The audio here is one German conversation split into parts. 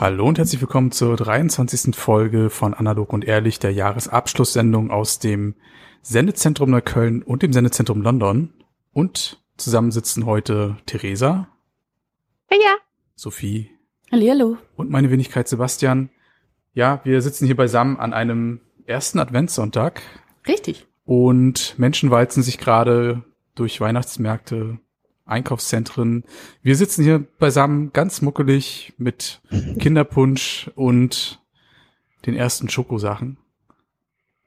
Hallo und herzlich willkommen zur 23. Folge von Analog und Ehrlich, der Jahresabschlusssendung aus dem Sendezentrum Neukölln und dem Sendezentrum London. Und zusammen sitzen heute Theresa, Ja, ja. Sophie Hallihallo. und meine Wenigkeit Sebastian. Ja, wir sitzen hier beisammen an einem ersten Adventssonntag Richtig. und Menschen walzen sich gerade durch Weihnachtsmärkte, Einkaufszentren. Wir sitzen hier beisammen ganz muckelig mit Kinderpunsch und den ersten Schokosachen.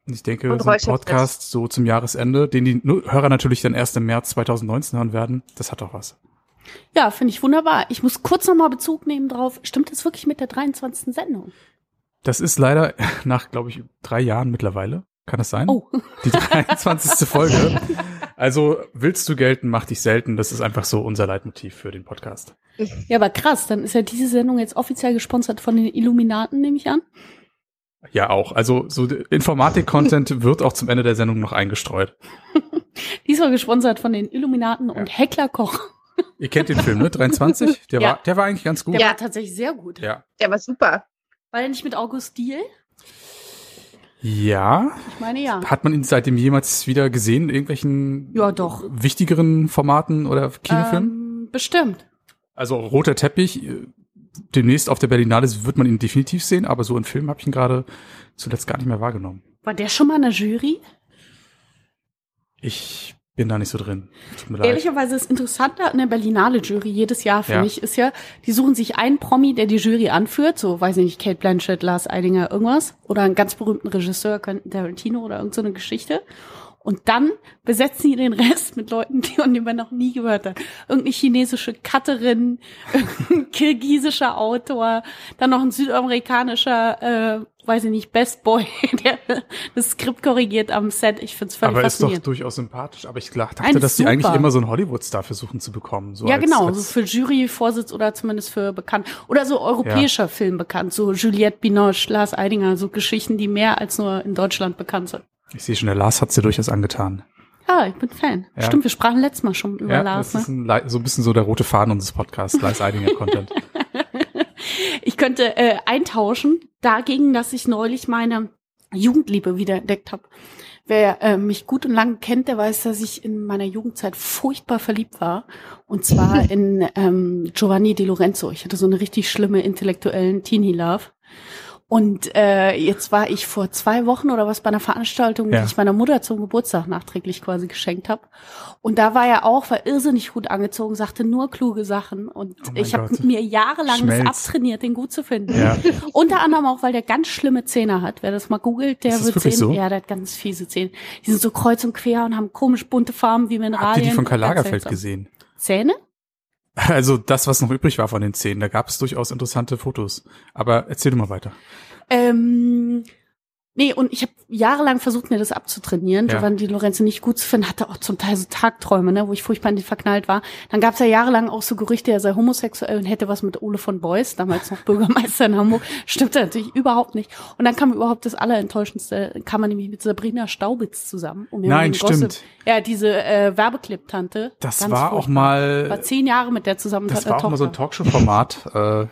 Und ich denke, Und so ein. Podcast so zum Jahresende, den die Hörer natürlich dann erst im März 2019 hören werden, das hat doch was. Ja, finde ich wunderbar. Ich muss kurz nochmal Bezug nehmen drauf. Stimmt das wirklich mit der 23. Sendung? Das ist leider nach, glaube ich, drei Jahren mittlerweile. Kann das sein? Oh, Die 23. Folge. Also willst du gelten, mach dich selten. Das ist einfach so unser Leitmotiv für den Podcast. ja, aber krass. Dann ist ja diese Sendung jetzt offiziell gesponsert von den Illuminaten, nehme ich an. Ja, auch. Also so Informatik-Content wird auch zum Ende der Sendung noch eingestreut. Diesmal gesponsert von den Illuminaten und Heckler Koch. Ihr kennt den Film, ne? 23? Der Ja. war, der war eigentlich ganz gut. Der Ja. war tatsächlich sehr gut. Ja. Der war super. War der nicht mit August Diel? Ja. Ich meine ja. Hat man ihn seitdem jemals wieder gesehen in irgendwelchen Ja, doch. wichtigeren Formaten oder Kinofilmen? Ähm, bestimmt. Also roter Teppich, äh, demnächst auf der Berlinale wird man ihn definitiv sehen, aber so in Filmen habe ich ihn gerade zuletzt gar nicht mehr wahrgenommen. War der schon mal in der Jury? Ich bin da nicht so drin. Ehrlicherweise ist interessanter an der Berlinale Jury jedes Jahr für Ja. mich ist ja, die suchen sich einen Promi, der die Jury anführt, so weiß ich nicht, Kate Blanchett, Lars Eidinger, irgendwas, oder einen ganz berühmten Regisseur, Tarantino oder irgend so eine Geschichte. Und dann besetzen die den Rest mit Leuten, die man noch nie gehört hat. Irgendeine chinesische Cutterin, irgendein kirgisischer Autor, dann noch ein südamerikanischer, äh, weiß ich nicht, Best Boy, der das Skript korrigiert am Set. Ich find's völlig aber ist doch durchaus sympathisch. Aber ich dachte, Nein, dass die super. eigentlich immer so einen Hollywood-Star versuchen zu bekommen. So ja, als, genau, Als, so für Juryvorsitz oder zumindest für bekannt. Oder so europäischer Film bekannt, so Juliette Binoche, Lars Eidinger, so Geschichten, die mehr als nur in Deutschland bekannt sind. Ich sehe schon, der Lars hat's dir durchaus angetan. Ja, ich bin Fan. Ja. Stimmt, wir sprachen letztes Mal schon über ja, Lars. das ist Ne? ein, Le- so ein bisschen so der rote Faden unseres Podcasts, Lars Eidinger Content. Ich könnte äh, eintauschen dagegen, dass ich neulich meine Jugendliebe wieder entdeckt habe. Wer äh, mich gut und lang kennt, der weiß, dass ich in meiner Jugendzeit furchtbar verliebt war. Und zwar in ähm, Giovanni Di Lorenzo. Ich hatte so eine richtig schlimme intellektuellen Teenie-Love. Und äh, jetzt war ich vor zwei Wochen oder was bei einer Veranstaltung, Ja. die ich meiner Mutter zum Geburtstag nachträglich quasi geschenkt habe. Und da war er auch, war irrsinnig gut angezogen, sagte nur kluge Sachen. Und Oh ich habe mir jahrelang Schmelz. das abtrainiert, den gut zu finden. ja. Unter anderem auch, weil der ganz schlimme Zähne hat. Wer das mal googelt, der wird sehen, so? ja, der hat ganz fiese Zähne. Die sind so kreuz und quer und haben komisch bunte Farben wie Mineralien. Habt ihr die von Karl Lagerfeld gesehen? Zähne? Also das, was noch übrig war von den Zähnen, da gab es durchaus interessante Fotos. Aber erzähl du mal weiter. Ähm, nee, und ich habe jahrelang versucht, mir das abzutrainieren. Ja. Giovanni Lorenzo nicht gut zu finden, hatte auch zum Teil so Tagträume, ne, wo ich furchtbar in die verknallt war. Dann gab es ja jahrelang auch so Gerüchte, er sei homosexuell und hätte was mit Ole von Beuys, damals noch Bürgermeister in Hamburg. Stimmte natürlich überhaupt nicht. Und dann kam überhaupt das Allerenttäuschendste, kam man nämlich mit Sabrina Staubitz zusammen. Um Nein, den Gossip- stimmt. Ja, diese äh, Werbeclip-Tante. Das war auch furchtbar. mal, War zehn Jahre mit der zusammen. das war auch mal so ein Tochter. Talkshow-Format. Äh,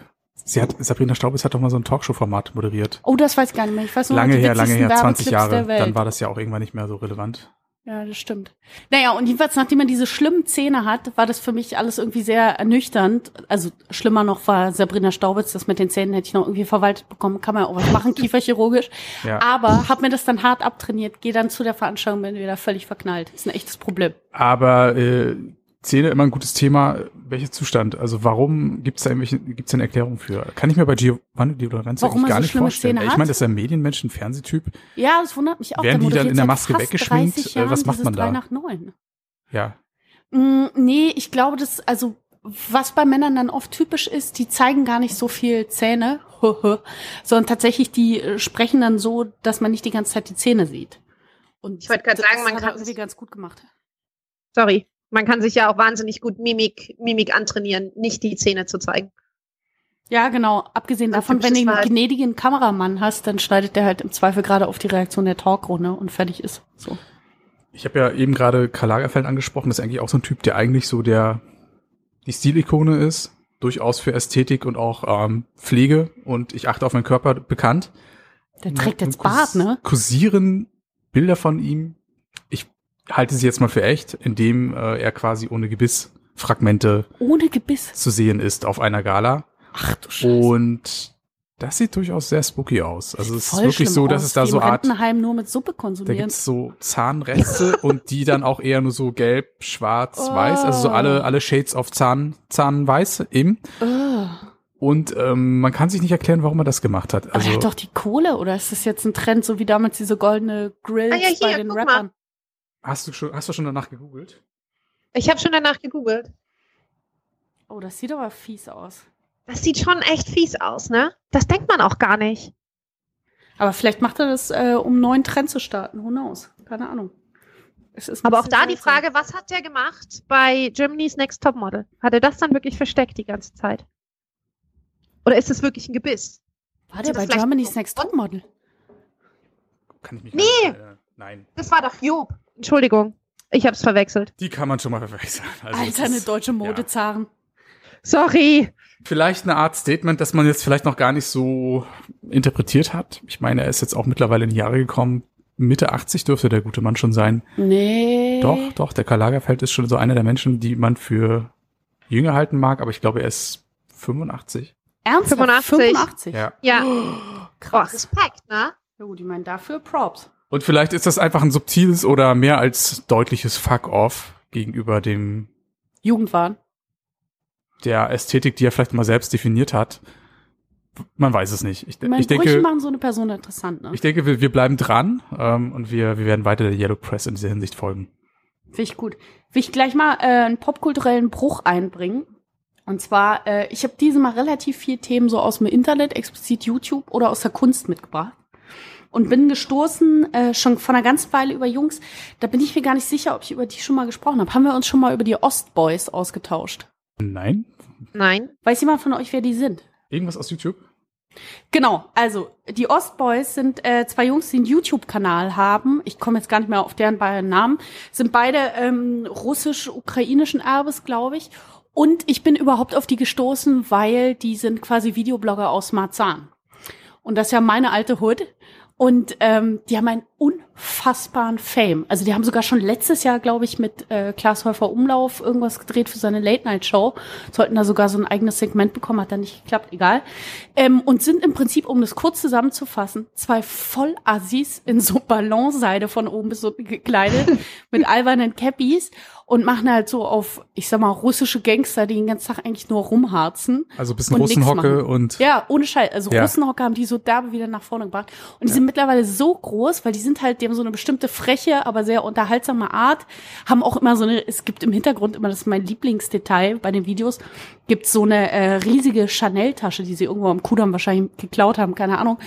sie hat, Sabrina Staubitz hat doch mal so ein Talkshow-Format moderiert. Oh, das weiß ich gar nicht mehr. Ich weiß nur Lange her, lange her, 20 Werbeclips Jahre. Dann war das ja auch irgendwann nicht mehr so relevant. Ja, das stimmt. Naja, und jedenfalls, nachdem man diese schlimmen Zähne hat, war das für mich alles irgendwie sehr ernüchternd. Also schlimmer noch war Sabrina Staubitz, das mit den Zähnen hätte ich noch irgendwie verwaltet bekommen, kann man ja auch was machen, kieferchirurgisch. Ja. Aber hab mir das dann hart abtrainiert, gehe dann zu der Veranstaltung, bin wieder völlig verknallt. ist ein echtes Problem. Aber äh, Zähne immer ein gutes Thema. Welcher Zustand? Also warum gibt's da irgendwelche, gibt's da eine Erklärung für? Kann ich mir bei Giovanni Di Lorenzo Warum gar so nicht vorstellen. Zähne Ich meine, das ist ein Medienmensch, ein Fernsehtyp. Ja, das wundert mich auch. Werden die dann in der Maske weggeschminkt? 30 Äh, was macht man da? nach neun. Ja. Mm, nee, ich glaube, das, also was bei Männern dann oft typisch ist, die zeigen gar nicht so viel Zähne, sondern tatsächlich die äh, sprechen dann so, dass man nicht die ganze Zeit die Zähne sieht. Und Ich wollte gerade sagen, man hat kann irgendwie ganz gut gemacht. Sorry. Man kann sich ja auch wahnsinnig gut Mimik, Mimik antrainieren, nicht die Zähne zu zeigen. Ja, genau. Abgesehen davon, wenn du einen gnädigen Kameramann hast, dann schneidet der halt im Zweifel gerade auf die Reaktion der Talkrunde und fertig ist. So. Ich habe ja eben gerade Karl Lagerfeld angesprochen. Das ist eigentlich auch so ein Typ, der eigentlich so der die Stilikone ist, durchaus für Ästhetik und auch ähm, Pflege und ich achte auf meinen Körper bekannt. Der trägt jetzt Bart, ne? Kursieren Bilder von ihm. Halte sie jetzt mal für echt, indem äh, er quasi ohne Gebissfragmente Ohne Gebiss. zu sehen ist auf einer Gala. Ach du Scheiße. Und das sieht durchaus sehr spooky aus. Also es ist wirklich so, dass aus, es da so Art, Rentenheim nur mit Suppe da konsumieren. gibt's so Zahnreste und die dann auch eher nur so gelb, schwarz, weiß, also so Oh. alle, alle Shades of Zahn, Zahnweiß eben. Ugh. Und ähm, man kann sich nicht erklären, warum er das gemacht hat. Aber er Also hat doch die Kohle, oder ist das jetzt ein Trend, so wie damals diese goldene Grills Ah ja, hier, bei den guck mal. Hast du schon, hast du schon danach gegoogelt? Ich habe schon danach gegoogelt. Oh, das sieht aber fies aus. Das sieht schon echt fies aus, ne? Das denkt man auch gar nicht. Aber vielleicht macht er das, äh, um einen neuen Trend zu starten. Who knows? Keine Ahnung. Es ist ein Aber auch da die. Frage, was hat der gemacht bei Germany's Next Topmodel? Hat er das dann wirklich versteckt die ganze Zeit? Oder ist es wirklich ein Gebiss? War der das bei Germany's Next Topmodel? Kann ich mich Nee. nicht erinnern. Nein, Das war doch Job. Entschuldigung, ich hab's verwechselt. die kann man schon mal verwechseln. Also Alter, eine deutsche Modezaren. Sorry. Vielleicht eine Art Statement, das man jetzt vielleicht noch gar nicht so interpretiert hat. Ich meine, er ist jetzt auch mittlerweile in die Jahre gekommen. Mitte 80 dürfte der gute Mann schon sein. Nee. Doch, doch, der Karl Lagerfeld ist schon so einer der Menschen, die man für jünger halten mag, aber ich glaube, er ist 85. Ernsthaft? 85? 85? Ja. Ja. Oh, Krass. Respekt, ne? Ja gut, ich meine, dafür Props. Und vielleicht ist das einfach ein subtiles oder mehr als deutliches Fuck-off gegenüber dem Jugendwahn. der Ästhetik, die er vielleicht mal selbst definiert hat. Man weiß es nicht. Ich, Ich meine, ich Brüche denke, machen so eine Person interessant, ne? ich denke, wir, wir bleiben dran ähm, und wir, wir werden weiter der Yellow Press in dieser Hinsicht folgen. Finde ich gut. Will ich gleich mal äh, einen popkulturellen Bruch einbringen. Und zwar, äh, ich habe diese mal relativ viel Themen so aus dem Internet, explizit YouTube oder aus der Kunst mitgebracht. Und bin gestoßen, äh, schon vor einer ganzen Weile über Jungs, da bin ich mir gar nicht sicher, ob ich über die schon mal gesprochen habe. Haben wir uns schon mal über die Ostboys ausgetauscht? Nein? Nein. Weiß jemand von euch, wer die sind? Irgendwas aus YouTube? Genau, also die Ostboys sind äh, zwei Jungs, die einen YouTube-Kanal haben. Ich komme jetzt gar nicht mehr auf deren beiden Namen. Sind beide ähm, russisch-ukrainischen Erbes, glaube ich. Und ich bin überhaupt auf die gestoßen, weil die sind quasi Videoblogger aus Marzahn. Und das ist ja meine alte Hood. Und ähm, die haben einen unfassbaren Fame. Also die haben sogar schon letztes Jahr, glaube ich, mit äh, Klaas Häufer Umlauf irgendwas gedreht für seine Late-Night-Show. Sollten da sogar so ein eigenes Segment bekommen, hat dann nicht geklappt, egal. Ähm, und sind im Prinzip, um das kurz zusammenzufassen, zwei Vollassis in so Ballonseide von oben bis unten gekleidet, mit albernen Cappies und machen halt so auf, ich sag mal, russische Gangster, die den ganzen Tag eigentlich nur rumharzen. Also ein bisschen Und Russenhocke und Ja, ohne Scheiß. Also Ja. Russenhocker haben die so derbe wieder nach vorne gebracht. Und die sind mittlerweile so groß, weil die sind halt, die haben so eine bestimmte freche, aber sehr unterhaltsame Art. Haben auch immer so eine, es gibt im Hintergrund immer, das ist mein Lieblingsdetail bei den Videos, gibt so eine äh, riesige Chanel-Tasche, die sie irgendwo am Kudamm wahrscheinlich geklaut haben, keine Ahnung.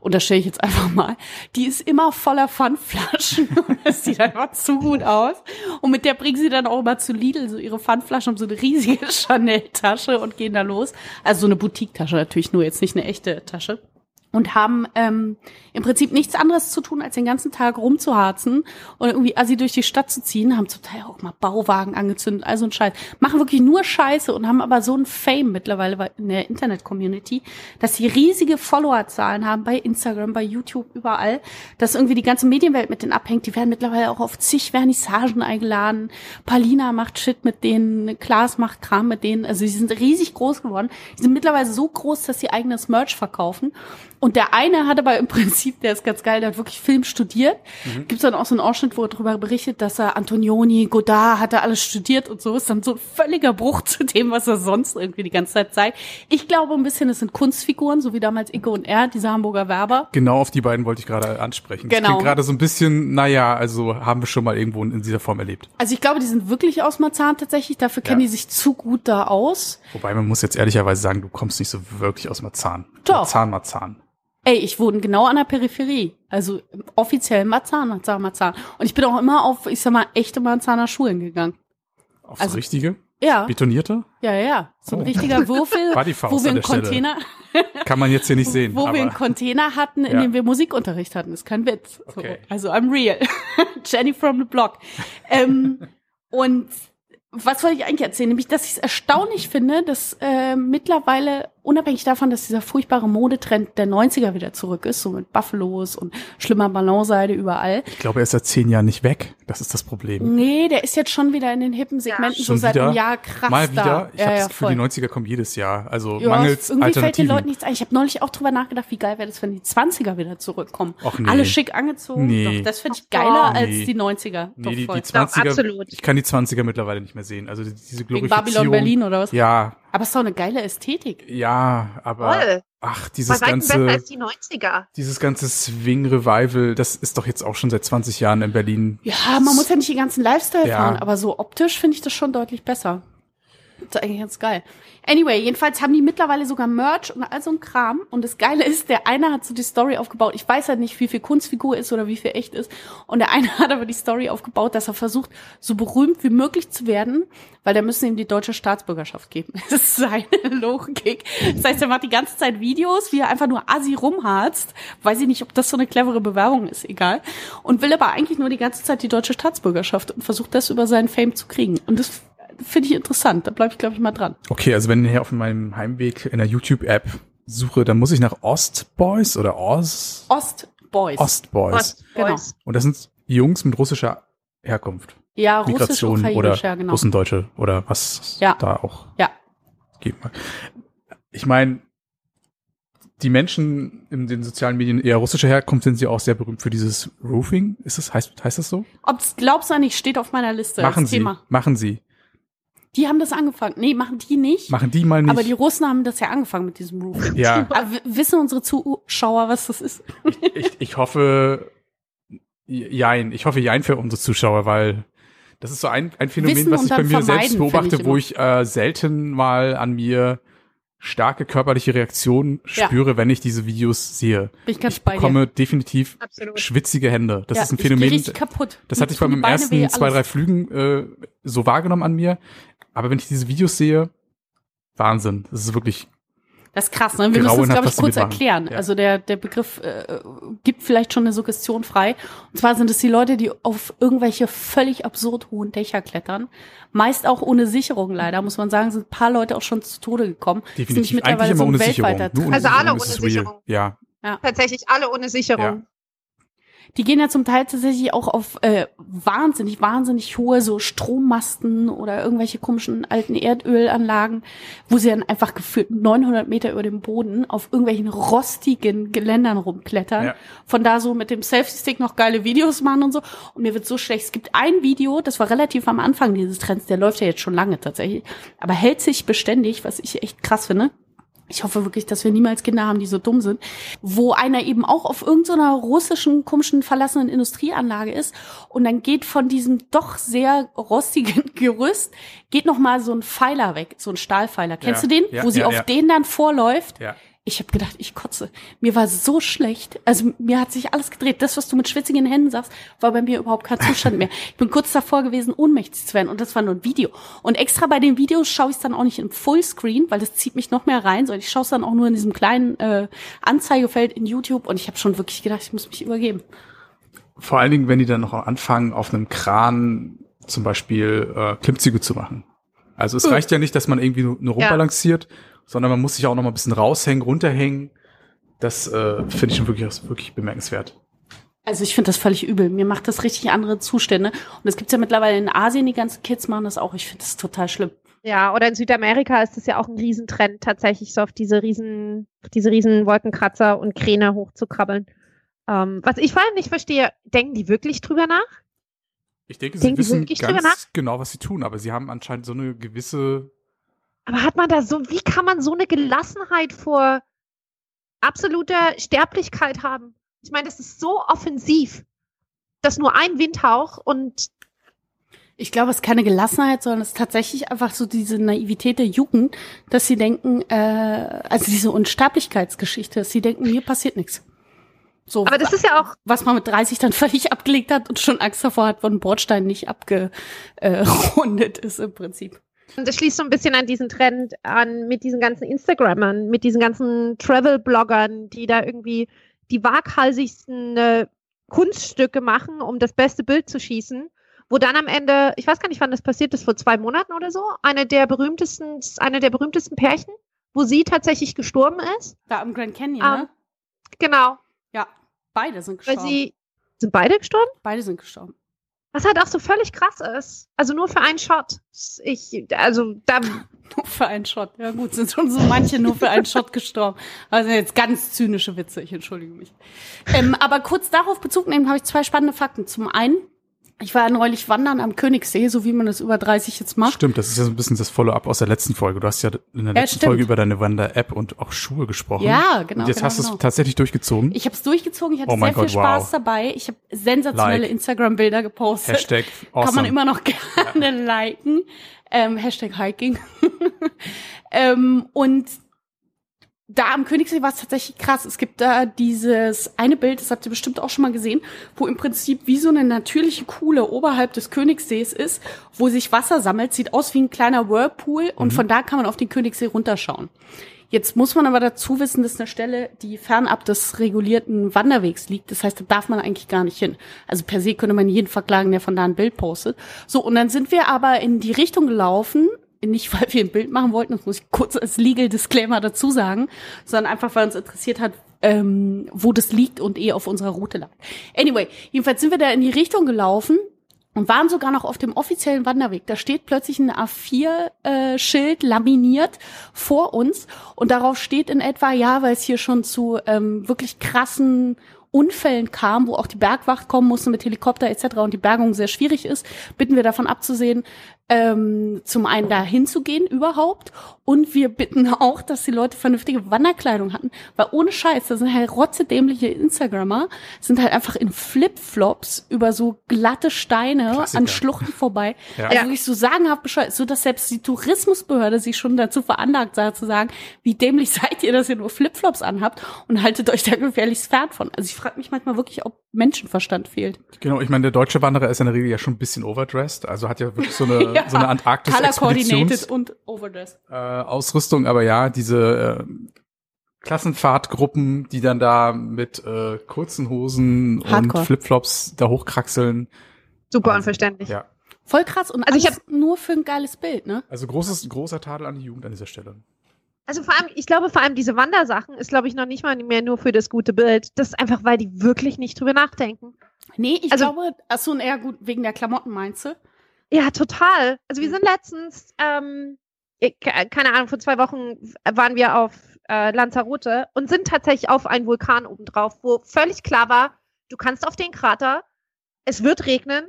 Und das stelle ich jetzt einfach mal. Die ist immer voller Pfandflaschen. Und das sieht einfach zu gut aus. Und mit der bringen sie dann auch immer zu Lidl so ihre Pfandflaschen um so eine riesige Chanel-Tasche und gehen da los. Also so eine Boutique-Tasche natürlich, nur jetzt nicht eine echte Tasche. Und haben ähm, im Prinzip nichts anderes zu tun, als den ganzen Tag rumzuharzen und irgendwie assi durch die Stadt zu ziehen, haben zum Teil auch mal Bauwagen angezündet, also ein Scheiß. Machen wirklich nur Scheiße und haben aber so ein Fame mittlerweile in der Internet-Community, dass sie riesige Followerzahlen haben bei Instagram, bei YouTube, überall, dass irgendwie die ganze Medienwelt mit denen abhängt. Die werden mittlerweile auch auf zig Vernissagen eingeladen. Palina macht Shit mit denen, Klaas macht Kram mit denen. Also sie sind riesig groß geworden. Die sind mittlerweile so groß, dass sie eigenes Merch verkaufen. Und der eine hat aber im Prinzip, der ist ganz geil, der hat wirklich Film studiert. Mhm. Gibt's dann auch so einen Ausschnitt, wo er darüber berichtet, dass er Antonioni, Godard, hat er alles studiert und so. Ist dann so ein völliger Bruch zu dem, was er sonst irgendwie die ganze Zeit zeigt. Ich glaube ein bisschen, es sind Kunstfiguren, so wie damals Icke und er, diese Hamburger Werber. Genau auf die beiden wollte ich gerade ansprechen. Das Genau. klingt gerade so ein bisschen, naja, also haben wir schon mal irgendwo in dieser Form erlebt. Also ich glaube, die sind wirklich aus Marzahn tatsächlich. Dafür kennen Ja. die sich zu gut da aus. Wobei man muss jetzt ehrlicherweise sagen, du kommst nicht so wirklich aus Marzahn. Doch. Marzahn, Marzahn. Ey, ich wohne genau an der Peripherie. Also offiziell Marzahn, Marzahn, Marzahn. Und ich bin auch immer auf, ich sag mal, echte Marzahner Schulen gegangen. Aufs Also- Richtige? Ja, Betonierte? ja, ja, ja. So ein Oh. richtiger Würfel, War die Faust wo wir einen. Container, Kann man jetzt hier nicht sehen. wo wir einen aber Container hatten, in Ja. dem wir Musikunterricht hatten. ist kein Witz. So, Okay. also I'm real. Jenny from the block. ähm, und was wollte ich eigentlich erzählen? Nämlich, dass ich es erstaunlich finde, dass äh, mittlerweile, unabhängig davon, dass dieser furchtbare Modetrend der 90er wieder zurück ist, so mit Buffalos und schlimmer Ballonseide überall. ich glaube, er ist seit zehn Jahren nicht weg. Das ist das Problem. Nee, der ist jetzt schon wieder in den hippen Segmenten so Schon seit einem Jahr krass Mal wieder. da. Ich habe das Gefühl, voll. die 90er kommen jedes Jahr. Also Ja, mangels irgendwie fällt den Alternativen. Leuten nichts ein. Ich habe neulich auch drüber nachgedacht, wie geil wäre das, wenn die 20er wieder zurückkommen. Och, nee. Alle schick angezogen. Nee. Doch, das finde ich geiler doch. als Nee. die 90er. Nee, Doch, die, die voll. 20er, absolut. ich kann die 20er mittlerweile nicht mehr sehen. Also diese Wegen Glorifizierung. Babylon Berlin oder was? Ja, Aber es ist doch eine geile Ästhetik. ja, aber Toll. ach, dieses ganze, als die 90er. dieses ganze Swing-Revival, das ist doch jetzt auch schon seit 20 Jahren in Berlin. Ja, man muss ja nicht den ganzen Lifestyle Ja. fahren, aber so optisch finde ich das schon deutlich besser. Das ist eigentlich ganz geil. Anyway, jedenfalls haben die mittlerweile sogar Merch und all so ein Kram. Und das Geile ist, der eine hat so die Story aufgebaut. Ich weiß halt nicht, wie viel Kunstfigur ist oder wie viel echt ist. Und der eine hat aber die Story aufgebaut, dass er versucht, so berühmt wie möglich zu werden, weil der müssen ihm die deutsche Staatsbürgerschaft geben. Das ist seine Logik. Das heißt, er macht die ganze Zeit Videos, wie er einfach nur assi rumharzt. Weiß ich nicht, ob das so eine clevere Bewerbung ist, egal. Und will aber eigentlich nur die ganze Zeit die deutsche Staatsbürgerschaft und versucht das über seinen Fame zu kriegen. Und das finde ich interessant. Da bleibe ich, glaube ich, mal dran. Okay, also wenn ich auf meinem Heimweg in der YouTube-App suche, dann muss ich nach Ostboys oder Oz, Ostboys. Ostboys. Genau. Ostboys. Und das sind Jungs mit russischer Herkunft. Ja, russisch, Migration oder ja, genau. Russendeutsche oder was Ja. da auch Ja. geben mag. Ich meine, die Menschen in den sozialen Medien eher russischer Herkunft sind sie auch sehr berühmt für dieses Roofing. Ist das, heißt, heißt das so? Ob's glaubst du nicht, steht auf meiner Liste machen sie, Thema. machen sie. Die haben das angefangen. Nee, machen die nicht. Machen die mal nicht. aber die Russen haben das ja angefangen mit diesem Roofing. ja, Aber wissen unsere Zuschauer, was das ist? ich, ich hoffe, jein, ich hoffe jein für unsere Zuschauer, weil das ist so ein, ein Phänomen, Wissen was ich bei mir selbst beobachte, ich wo ich äh, selten mal an mir starke körperliche Reaktionen Ja. spüre, wenn ich diese Videos sehe. Bin ich ganz ich bei dir. bekomme definitiv Absolut. schwitzige Hände. Das ja, ist ein Ich Phänomen, richtig kaputt. das hatte ich bei meinem ersten weh, zwei, drei. Flügen äh, so wahrgenommen an mir. Aber wenn ich diese Videos sehe, Wahnsinn. Das ist wirklich Das ist krass, ne? Wir müssen das, grauenhaft, glaube ich, kurz erklären. Ja. Also der, der Begriff äh, gibt vielleicht schon eine Suggestion frei. Und zwar sind es die Leute, die auf irgendwelche völlig absurd hohen Dächer klettern. Meist auch ohne Sicherung leider, muss man sagen, sind ein paar Leute auch schon zu Tode gekommen. Definitiv eigentlich mittlerweile immer so ein ohne Sicherung. Nur Trend. Also alle ohne es. Sicherung. Ja. Tatsächlich alle ohne Sicherung. Ja. Die gehen ja zum Teil tatsächlich auch auf äh, wahnsinnig, wahnsinnig hohe so Strommasten oder irgendwelche komischen alten Erdölanlagen, wo sie dann einfach gefühlt 900 Meter über dem Boden auf irgendwelchen rostigen Geländern rumklettern. Ja. Von da so mit dem Selfie-Stick noch geile Videos machen und so. Und mir wird so schlecht. Es gibt ein Video, das war relativ am Anfang dieses Trends, der läuft ja jetzt schon lange tatsächlich, aber hält sich beständig, was ich echt krass finde. Ich hoffe wirklich, dass wir niemals Kinder haben, die so dumm sind, wo einer eben auch auf irgendeiner russischen, komischen, verlassenen Industrieanlage ist und dann geht von diesem doch sehr rostigen Gerüst, geht noch mal so ein Pfeiler weg, so ein Stahlpfeiler. Kennst Ja, du den? ja, wo sie ja, auf den dann vorläuft. Ja. Ich habe gedacht, ich kotze. Mir war so schlecht. Also mir hat sich alles gedreht. Das, was du mit schwitzigen Händen sagst, war bei mir überhaupt kein Zustand mehr. Ich bin kurz davor gewesen, ohnmächtig zu werden. Und das war nur ein Video. Und extra bei den Videos schaue ich es dann auch nicht im Fullscreen, weil das zieht mich noch mehr rein, sondern ich schaue es dann auch nur in diesem kleinen äh, Anzeigefeld in YouTube. Und ich habe schon wirklich gedacht, ich muss mich übergeben. Vor allen Dingen, wenn die dann noch anfangen, auf einem Kran zum Beispiel äh, Klimmzüge zu machen. Also es reicht ja nicht, dass man irgendwie nur, nur rumbalanciert, sondern man muss sich auch noch mal ein bisschen raushängen, runterhängen. Das äh, finde ich schon wirklich, wirklich bemerkenswert. Also ich finde das völlig übel. Mir macht das richtig andere Zustände. Und es gibt ja mittlerweile in Asien, die ganzen Kids machen das auch. Ich finde das total schlimm. Ja, oder in Südamerika ist es ja auch ein Riesentrend, tatsächlich so auf diese riesen, auf diese riesen Wolkenkratzer und Kräne hochzukrabbeln. Ähm, was ich vor allem nicht verstehe, denken die wirklich drüber nach? Ich denke, sie Denken wissen wirklich drüber nach? ganz genau, was sie tun, aber sie haben anscheinend so eine gewisse Aber hat man da so, wie kann man so eine Gelassenheit vor absoluter Sterblichkeit haben? Ich meine, das ist so offensiv, dass nur ein Windhauch und Ich glaube, es ist keine Gelassenheit, sondern es ist tatsächlich einfach so diese Naivität der Jugend, dass sie denken, äh, also diese Unsterblichkeitsgeschichte, dass sie denken, mir passiert nichts. So, aber das ist ja auch, was man mit 30 dann völlig abgelegt hat und schon Angst davor hat, wo ein Bordstein nicht abgerundet ist im Prinzip. Das schließt so ein bisschen an diesen Trend an mit diesen ganzen Instagrammern, mit diesen ganzen Travel-Bloggern, die da irgendwie die waghalsigsten äh, Kunststücke machen, um das beste Bild zu schießen. Wo dann am Ende, ich weiß gar nicht, wann das passiert ist, vor zwei Monaten oder so, eine der berühmtesten, eine der berühmtesten Pärchen, wo sie tatsächlich gestorben ist. Da am Grand Canyon, Ähm, ne? Genau, Ja, beide sind weil gestorben. sie sind beide gestorben. beide sind gestorben. Was halt auch so völlig krass ist. Also nur für einen Shot. Ich, also da, Nur für einen Shot. Ja gut, sind schon so manche nur für einen Shot gestorben. Also jetzt ganz zynische Witze, ich entschuldige mich. Ähm, aber kurz darauf Bezug nehmen, habe ich zwei spannende Fakten. Zum einen, ich war neulich wandern am Königssee, so wie man das über 30 jetzt macht. Stimmt, das ist ja so ein bisschen das Follow-up aus der letzten Folge. Du hast ja in der Ja, letzten stimmt. Folge über deine Wander-App und auch Schuhe gesprochen. Ja, genau. Und jetzt genau, hast du genau. es tatsächlich durchgezogen. Ich habe es durchgezogen, ich hatte Oh sehr viel Gott, Spaß wow. dabei. Ich habe sensationelle Like. Instagram-Bilder gepostet. Hashtag awesome. Kann man immer noch gerne liken. Ähm, Hashtag Hiking. ähm, und da am Königssee war es tatsächlich krass. Es gibt da dieses eine Bild, das habt ihr bestimmt auch schon mal gesehen, wo im Prinzip wie so eine natürliche Kuhle oberhalb des Königssees ist, wo sich Wasser sammelt. Sieht aus wie ein kleiner Whirlpool und von da kann man auf den Königssee runterschauen. Jetzt muss man aber dazu wissen, dass eine Stelle, die fernab des regulierten Wanderwegs liegt. Das heißt, da darf man eigentlich gar nicht hin. Also per se könnte man jeden verklagen, der von da ein Bild postet. So, und dann sind wir aber in die Richtung gelaufen, nicht weil wir ein Bild machen wollten, das muss ich kurz als Legal Disclaimer dazu sagen, sondern einfach, weil uns interessiert hat, ähm, wo das liegt und eh auf unserer Route lag. Anyway, jedenfalls sind wir da in die Richtung gelaufen und waren sogar noch auf dem offiziellen Wanderweg. Da steht plötzlich ein A4-Schild laminiert vor uns und darauf steht in etwa, ja, weil es hier schon zu ähm, wirklich krassen Unfällen kam, wo auch die Bergwacht kommen musste mit Helikopter etc. und die Bergung sehr schwierig ist, bitten wir davon abzusehen, ähm, zum einen da hinzugehen überhaupt und wir bitten auch, dass die Leute vernünftige Wanderkleidung hatten, weil ohne Scheiß, das sind halt rotzedämliche Instagrammer, sind halt einfach in Flipflops über so glatte Steine Klassiker. an Schluchten vorbei. Ja. Also wirklich so sagenhaft bescheuert, so dass selbst die Tourismusbehörde sich schon dazu veranlagt sah, zu sagen, wie dämlich seid ihr, dass ihr nur Flipflops anhabt und haltet euch da gefährlichst fern von. Also ich frage mich manchmal wirklich, ob Menschenverstand fehlt. Genau, ich meine, der deutsche Wanderer ist in der Regel ja schon ein bisschen overdressed, also hat ja wirklich so eine, Ja. so eine Color Antarktis-Expeditions coordinated und overdressed. äh, Ausrüstung, aber ja, diese äh, Klassenfahrtgruppen, die dann da mit äh, kurzen Hosen Hardcore. und Flipflops da hochkraxeln. super Wahnsinn. unverständlich. Ja, Voll krass und Also ich alles nur für ein geiles Bild, ne? also großes, großer Tadel an die Jugend an dieser Stelle. Also vor allem, ich glaube, vor allem diese Wandersachen ist, glaube ich, noch nicht mal mehr nur für das gute Bild. Das ist einfach, weil die wirklich nicht drüber nachdenken. Nee, ich Also- glaube, ach so, eher gut, wegen der Klamotten meinst du? Ja, total. Also wir sind letztens, ähm, ke- keine Ahnung, vor zwei Wochen waren wir auf äh, Lanzarote und sind tatsächlich auf einen Vulkan obendrauf, wo völlig klar war, du kannst auf den Krater, es wird regnen,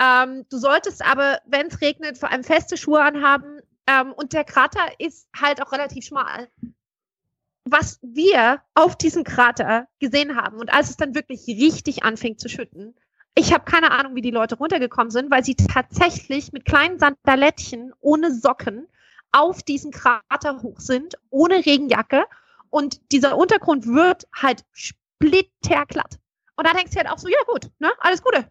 ähm, du solltest aber, wenn es regnet, vor allem feste Schuhe anhaben ähm, und der Krater ist halt auch relativ schmal. Was wir auf diesem Krater gesehen haben und als es dann wirklich richtig anfing zu schütten, ich habe keine Ahnung, wie die Leute runtergekommen sind, weil sie tatsächlich mit kleinen Sandalettchen ohne Socken auf diesen Krater hoch sind, ohne Regenjacke. Und dieser Untergrund wird halt splitterglatt. Und da denkst du halt auch so, ja gut, ne, alles Gute.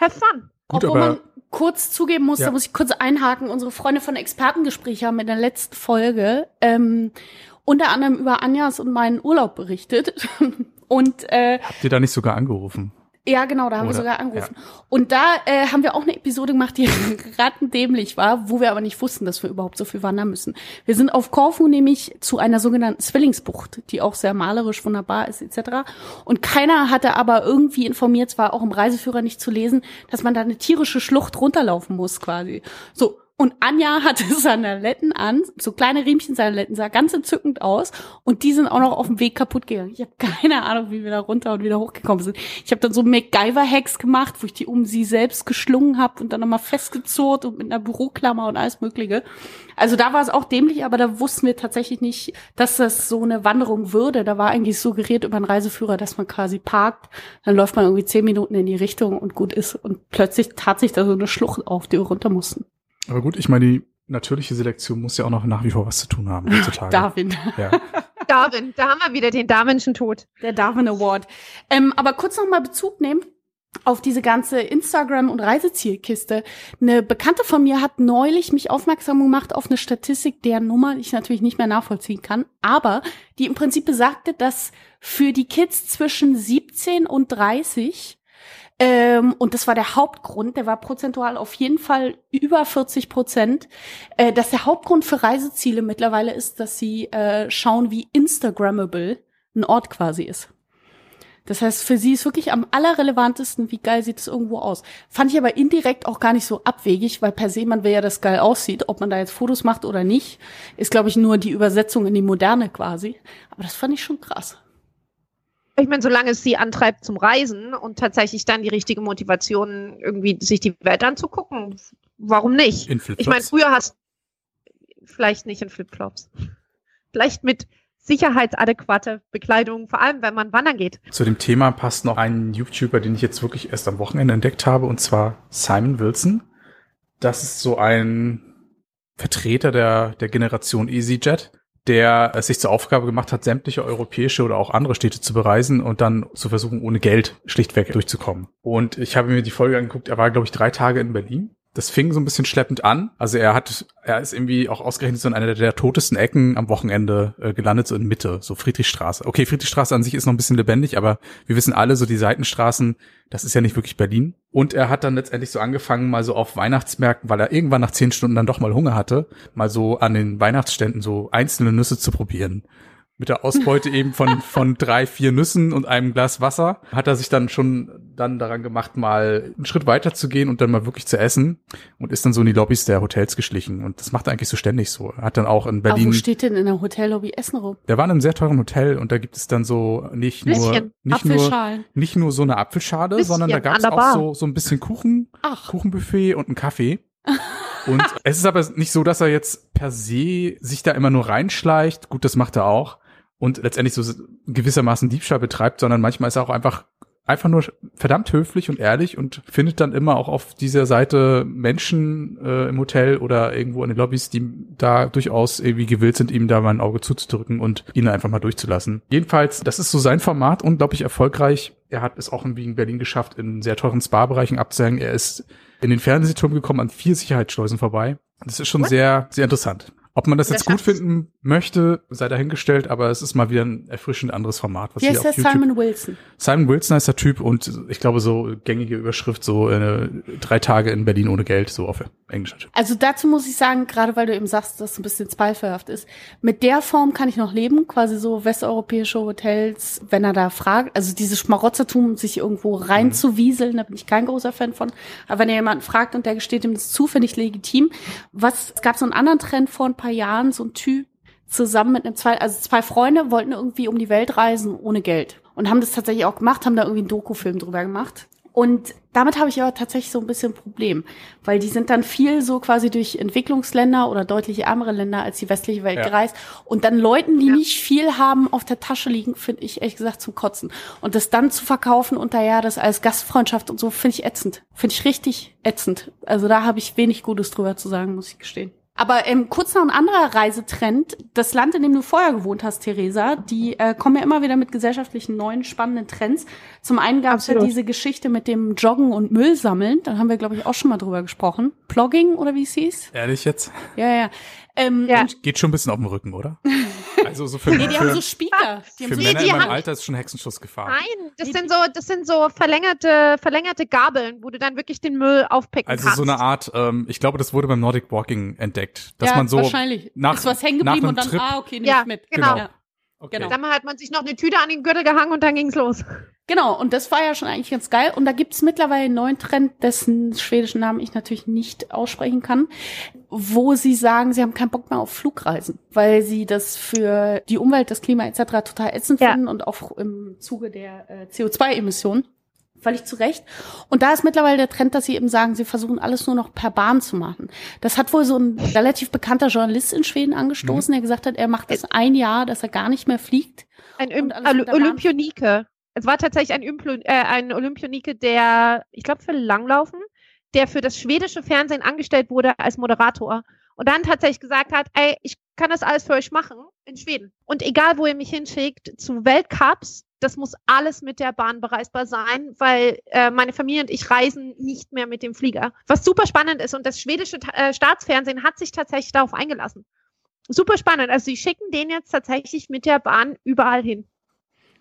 Have fun. Gut, Obwohl aber man kurz zugeben muss, Ja. da muss ich kurz einhaken, unsere Freunde von Expertengespräch haben in der letzten Folge ähm, unter anderem über Anjas und meinen Urlaub berichtet. Und äh, habt ihr da nicht sogar angerufen? Ja, genau, da haben wir Oder- sogar angerufen. Und da äh, haben wir auch eine Episode gemacht, die rattendämlich war, wo wir aber nicht wussten, dass wir überhaupt so viel wandern müssen. Wir sind auf Korfu nämlich zu einer sogenannten Zwillingsbucht, die auch sehr malerisch wunderbar ist etc. Und keiner hatte aber irgendwie informiert, zwar auch im Reiseführer nicht zu lesen, dass man da eine tierische Schlucht runterlaufen muss quasi. So. Und Anja hatte Sandaletten an, so kleine Riemchen-Sandaletten, sah ganz entzückend aus. Und die sind auch noch auf dem Weg kaputt gegangen. Ich habe keine Ahnung, wie wir da runter und wieder hochgekommen sind. Ich habe dann so MacGyver-Hacks gemacht, wo ich die um sie selbst geschlungen habe und dann nochmal festgezurrt und mit einer Büroklammer und alles Mögliche. Also da war es auch dämlich, aber da wussten wir tatsächlich nicht, dass das so eine Wanderung würde. Da war eigentlich suggeriert über einen Reiseführer, dass man quasi parkt, dann läuft man irgendwie zehn Minuten in die Richtung und gut ist. Und plötzlich tat sich da so eine Schlucht auf, die wir runter mussten. Aber gut, ich meine, die natürliche Selektion muss ja auch noch nach wie vor was zu tun haben heutzutage. Darwin. Ja. Darwin, da haben wir wieder den Darwinschen Tod. Der Darwin Award. Ähm, aber kurz noch mal Bezug nehmen auf diese ganze Instagram- und Reisezielkiste. Eine Bekannte von mir hat neulich mich aufmerksam gemacht auf eine Statistik, deren Nummer ich natürlich nicht mehr nachvollziehen kann, aber die im Prinzip besagte, dass für die Kids zwischen 17 und 30 ähm, und das war der Hauptgrund, der war prozentual auf jeden Fall über 40 Prozent, äh, dass der Hauptgrund für Reiseziele mittlerweile ist, dass sie äh, schauen, wie Instagrammable ein Ort quasi ist. Das heißt, für sie ist wirklich am allerrelevantesten, wie geil sieht es irgendwo aus. Fand ich aber indirekt auch gar nicht so abwegig, weil per se man will ja, dass geil aussieht. Ob man da jetzt Fotos macht oder nicht, ist, glaube ich, nur die Übersetzung in die Moderne quasi. Aber das fand ich schon krass. Ich meine, solange es sie antreibt zum Reisen und tatsächlich dann die richtige Motivation, irgendwie sich die Welt anzugucken, warum nicht? In Flipflops. Ich meine, früher hast vielleicht nicht in Flipflops. Vielleicht mit sicherheitsadäquate Bekleidung, vor allem wenn man wandern geht. Zu dem Thema passt noch ein YouTuber, den ich jetzt wirklich erst am Wochenende entdeckt habe, und zwar Simon Wilson. Das ist so ein Vertreter der, der Generation EasyJet, der es sich zur Aufgabe gemacht hat, sämtliche europäische oder auch andere Städte zu bereisen und dann zu versuchen, ohne Geld schlichtweg durchzukommen. Und ich habe mir die Folge angeguckt, er war, glaube ich, drei Tage in Berlin das fing so ein bisschen schleppend an. Also er hat, er ist irgendwie auch ausgerechnet so in einer der, totesten Ecken am Wochenende äh, gelandet, so in Mitte, so Friedrichstraße. Okay, Friedrichstraße an sich ist noch ein bisschen lebendig, aber wir wissen alle, so die Seitenstraßen, das ist ja nicht wirklich Berlin. Und er hat dann letztendlich so angefangen, mal so auf Weihnachtsmärkten, weil er irgendwann nach zehn Stunden dann doch mal Hunger hatte, mal so an den Weihnachtsständen so einzelne Nüsse zu probieren mit der Ausbeute eben von, von drei, vier Nüssen und einem Glas Wasser, hat er sich dann schon dann daran gemacht, mal einen Schritt weiter zu gehen und dann mal wirklich zu essen und ist dann so in die Lobbys der Hotels geschlichen. Und das macht er eigentlich so ständig so. Er hat dann auch in Berlin. Aber wo steht denn in der Hotellobby Essen rum? Der war in einem sehr teuren Hotel und da gibt es dann so nicht nur, nicht nur, nicht nur so eine Apfelschale, Bisschen sondern da gab es auch so, so ein bisschen Kuchen, Ach. Kuchenbuffet und einen Kaffee. Und es ist aber nicht so, dass er jetzt per se sich da immer nur reinschleicht. Gut, das macht er auch. Und letztendlich so gewissermaßen Diebstahl betreibt, sondern manchmal ist er auch einfach einfach nur verdammt höflich und ehrlich und findet dann immer auch auf dieser Seite Menschen äh, im Hotel oder irgendwo in den Lobbys, die da durchaus irgendwie gewillt sind, ihm da mal ein Auge zuzudrücken und ihn einfach mal durchzulassen. Jedenfalls, das ist so sein Format, unglaublich erfolgreich. Er hat es auch in Wien Berlin geschafft, in sehr teuren Spa-Bereichen abzuhängen. Er ist in den Fernsehturm gekommen, an vier Sicherheitsschleusen vorbei. Das ist schon What? sehr, sehr interessant. Ob man das jetzt gut finden möchte, sei dahingestellt, aber es ist mal wieder ein erfrischend anderes Format, was hier auf der YouTube Simon Wilson? Simon Wilson heißt der Typ und ich glaube so gängige Überschrift so äh, drei Tage in Berlin ohne Geld, so auf englischer Typ. Also dazu muss ich sagen, gerade weil du eben sagst, dass es ein bisschen zweifelhaft ist, mit der Form kann ich noch leben, quasi so westeuropäische Hotels, wenn er da fragt, also dieses Schmarotzertum, sich irgendwo reinzuwieseln, da bin ich kein großer Fan von. Aber wenn er jemanden fragt und der gesteht ihm das zu, finde ich legitim. Was, es gab so einen anderen Trend vor ein paar Jahren, so ein Typ zusammen mit einem zwei, also zwei Freunde wollten irgendwie um die Welt reisen ohne Geld und haben das tatsächlich auch gemacht, haben da irgendwie einen Dokufilm drüber gemacht. Und damit habe ich aber tatsächlich so ein bisschen ein Problem, weil die sind dann viel so quasi durch Entwicklungsländer oder deutlich ärmere Länder als die westliche Welt Ja. gereist. Und dann Leuten, die Ja. nicht viel haben, auf der Tasche liegen, finde ich ehrlich gesagt zum Kotzen. Und das dann zu verkaufen unter ja, das als Gastfreundschaft und so, finde ich ätzend. Finde ich richtig ätzend. Also da habe ich wenig Gutes drüber zu sagen, muss ich gestehen. Aber ähm, kurz noch ein anderer Reisetrend. Das Land, in dem du vorher gewohnt hast, Theresa, die äh, kommen ja immer wieder mit gesellschaftlichen neuen spannenden Trends. Zum einen gab es ja diese Geschichte mit dem Joggen und Müll sammeln. Da haben wir, glaube ich, auch schon mal drüber gesprochen. Plogging oder wie es hieß? Ehrlich jetzt? Ja, ja. Ähm, Ja. und- Geht schon ein bisschen auf den Rücken, oder? Also so für, Nee, die haben für, so Speaker. Die haben für so Nee, Männer die in meinem haben- Alter ist schon Hexenschuss gefahren. Nein, das sind so, das sind so verlängerte, verlängerte Gabeln, wo du dann wirklich den Müll aufpicken Also kannst. so eine Art, ähm, ich glaube, das wurde beim Nordic Walking entdeckt, dass ja, man so wahrscheinlich. nach- ist was hängen geblieben und dann, Trip- ah, okay, nehme Ja, ich mit. genau. Ja. Okay. Genau. Dann hat man sich noch eine Tüte an den Gürtel gehangen und dann ging's los. Genau, und das war ja schon eigentlich ganz geil. Und da gibt's mittlerweile einen neuen Trend, dessen schwedischen Namen ich natürlich nicht aussprechen kann, wo sie sagen, sie haben keinen Bock mehr auf Flugreisen, weil sie das für die Umwelt, das Klima etc. total ätzend Ja. finden und auch im Zuge der äh, CO2-Emissionen. Völlig zu Recht. Und da ist mittlerweile der Trend, dass sie eben sagen, sie versuchen alles nur noch per Bahn zu machen. Das hat wohl so ein relativ bekannter Journalist in Schweden angestoßen, der gesagt hat, er macht das ein Jahr, dass er gar nicht mehr fliegt. Ein. Olympionike. Es war tatsächlich ein, Ymplo äh, ein Olympionike, der, ich glaube, für Langlaufen, der für das schwedische Fernsehen angestellt wurde als Moderator und dann tatsächlich gesagt hat, ey, ich kann das alles für euch machen in Schweden. Und egal, wo ihr mich hinschickt, zu Weltcups, das muss alles mit der Bahn bereisbar sein, weil äh, meine Familie und ich reisen nicht mehr mit dem Flieger. Was super spannend ist und das schwedische äh, Staatsfernsehen hat sich tatsächlich darauf eingelassen. Super spannend. Also sie schicken den jetzt tatsächlich mit der Bahn überall hin.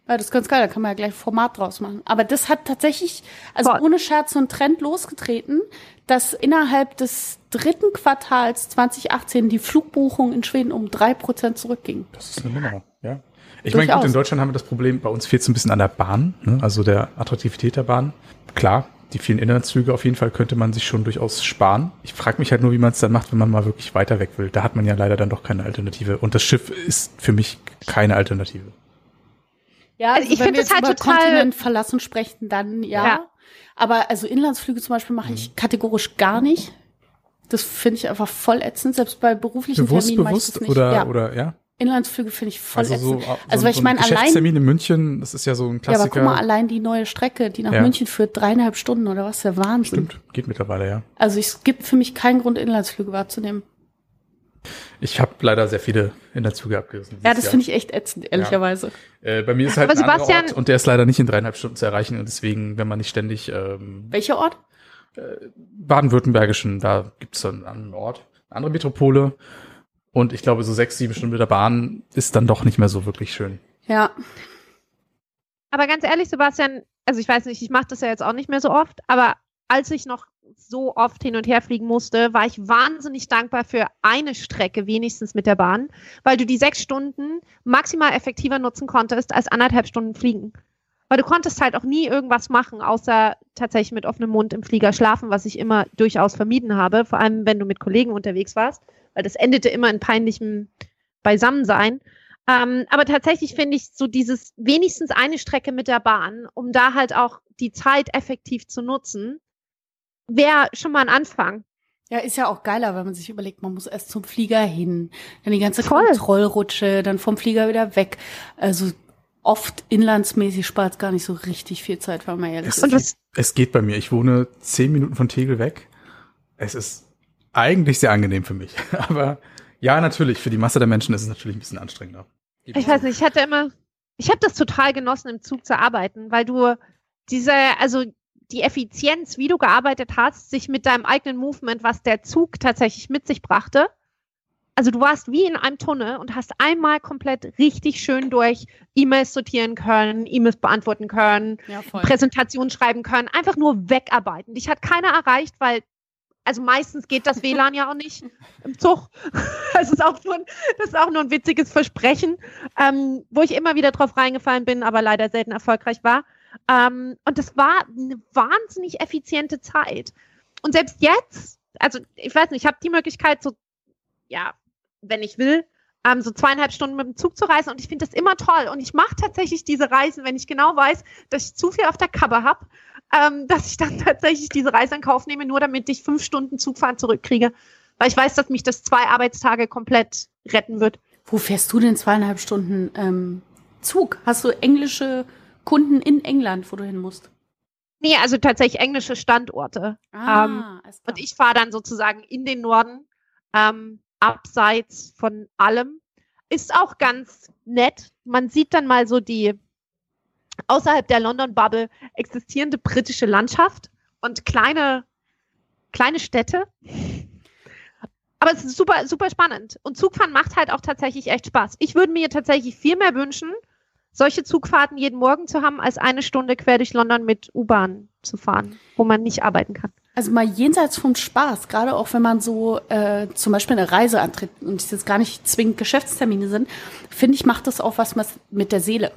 Ja, das ist ganz geil, da kann man ja gleich Format draus machen. Aber das hat tatsächlich, also Voll. ohne Scherz, so ein Trend losgetreten, dass innerhalb des dritten Quartals 2018 die Flugbuchung in Schweden um drei Prozent zurückging. Das ist eine Nummer. Ich meine, gut, in Deutschland haben wir das Problem, bei uns fehlt es ein bisschen an der Bahn, ne? also der Attraktivität der Bahn. Klar, die vielen Inlandszüge auf jeden Fall könnte man sich schon durchaus sparen. Ich frage mich halt nur, wie man es dann macht, wenn man mal wirklich weiter weg will. Da hat man ja leider dann doch keine Alternative. Und das Schiff ist für mich keine Alternative. Ja, Also ich wenn find wir es jetzt halt über total- Kontinent verlassen sprechen, dann ja. Ja. Aber also Inlandsflüge zum Beispiel mache ich kategorisch gar nicht. Das finde ich einfach voll ätzend. Selbst bei beruflichen Bewusst, Terminen ich bewusst das nicht. oder, ja. oder, ja? Inlandsflüge finde ich voll Also so, ätzend. so, also weil ich so ein meine, allein Geschäftstermin in München, das ist ja so ein Ja, aber Klassiker. guck mal, allein die neue Strecke, die nach Ja. München führt, dreieinhalb Stunden oder was, der Wahnsinn. Stimmt, geht mittlerweile, ja. Also es gibt für mich keinen Grund, Inlandsflüge wahrzunehmen. Ich habe leider sehr viele Inlandszüge abgerissen. Ja, das finde ich echt ätzend, ehrlicherweise. Jahr. Äh, bei mir ist halt Aber ein Sebastian- Ort und der ist leider nicht in dreieinhalb Stunden zu erreichen und deswegen, wenn man nicht ständig ähm, Welcher Ort? baden-württembergischen, da gibt es einen Ort, eine andere Metropole. Und ich glaube, so sechs, sieben Stunden mit der Bahn ist dann doch nicht mehr so wirklich schön. Ja. Aber ganz ehrlich, Sebastian, also ich weiß nicht, ich mache das ja jetzt auch nicht mehr so oft, aber als ich noch so oft hin und her fliegen musste, war ich wahnsinnig dankbar für eine Strecke wenigstens mit der Bahn, weil du die sechs Stunden maximal effektiver nutzen konntest als anderthalb Stunden fliegen. Weil du konntest halt auch nie irgendwas machen, außer tatsächlich mit offenem Mund im Flieger schlafen, was ich immer durchaus vermieden habe, vor allem wenn du mit Kollegen unterwegs warst, weil das endete immer in peinlichem Beisammensein. Ähm, aber tatsächlich finde ich so dieses wenigstens eine Strecke mit der Bahn, um da halt auch die Zeit effektiv zu nutzen, wäre schon mal ein Anfang. Ja, ist ja auch geiler, wenn man sich überlegt, man muss erst zum Flieger hin, dann die ganze Voll. Kontrollrutsche, dann vom Flieger wieder weg. Also oft inlandsmäßig spart gar nicht so richtig viel Zeit, wenn man ehrlich Es, ist. Es geht bei mir. Ich wohne zehn Minuten von Tegel weg. Es ist eigentlich sehr angenehm für mich. Aber ja, natürlich, für die Masse der Menschen ist es natürlich ein bisschen anstrengender. Ich weiß nicht, ich hatte immer, ich habe das total genossen, im Zug zu arbeiten, weil du diese, also die Effizienz, wie du gearbeitet hast, sich mit deinem eigenen Movement, was der Zug tatsächlich mit sich brachte. Also du warst wie in einem Tunnel und hast einmal komplett richtig schön durch E-Mails sortieren können, E-Mails beantworten können, ja, voll. Präsentation schreiben können, einfach nur wegarbeiten. Dich hat keiner erreicht, weil, also meistens geht das WLAN ja auch nicht im Zug. Das ist auch nur ein, das ist auch nur ein witziges Versprechen, ähm, wo ich immer wieder drauf reingefallen bin, aber leider selten erfolgreich war. Ähm, und das war eine wahnsinnig effiziente Zeit. Und selbst jetzt, also ich weiß nicht, ich habe die Möglichkeit, so, ja, wenn ich will, ähm, so zweieinhalb Stunden mit dem Zug zu reisen und ich finde das immer toll. Und ich mache tatsächlich diese Reisen, wenn ich genau weiß, dass ich zu viel auf der Kappe habe, ähm, dass ich dann tatsächlich diese Reise in Kauf nehme, nur damit ich fünf Stunden Zugfahren zurückkriege. Weil ich weiß, dass mich das zwei Arbeitstage komplett retten wird. Wo fährst du denn zweieinhalb Stunden ähm, Zug? Hast du englische Kunden in England, wo du hin musst? Nee, also tatsächlich englische Standorte. Ah, klar. Und ich fahre dann sozusagen in den Norden, ähm, abseits von allem. Ist auch ganz nett. Man sieht dann mal so die außerhalb der London Bubble existierende britische Landschaft und kleine, kleine Städte. Aber es ist super, super spannend. Und Zugfahren macht halt auch tatsächlich echt Spaß. Ich würde mir tatsächlich viel mehr wünschen, solche Zugfahrten jeden Morgen zu haben, als eine Stunde quer durch London mit U-Bahn zu fahren, wo man nicht arbeiten kann. Also mal jenseits vom Spaß, gerade auch wenn man so äh, zum Beispiel eine Reise antritt und es jetzt gar nicht zwingend Geschäftstermine sind, finde ich, macht das auch was mit der Seele.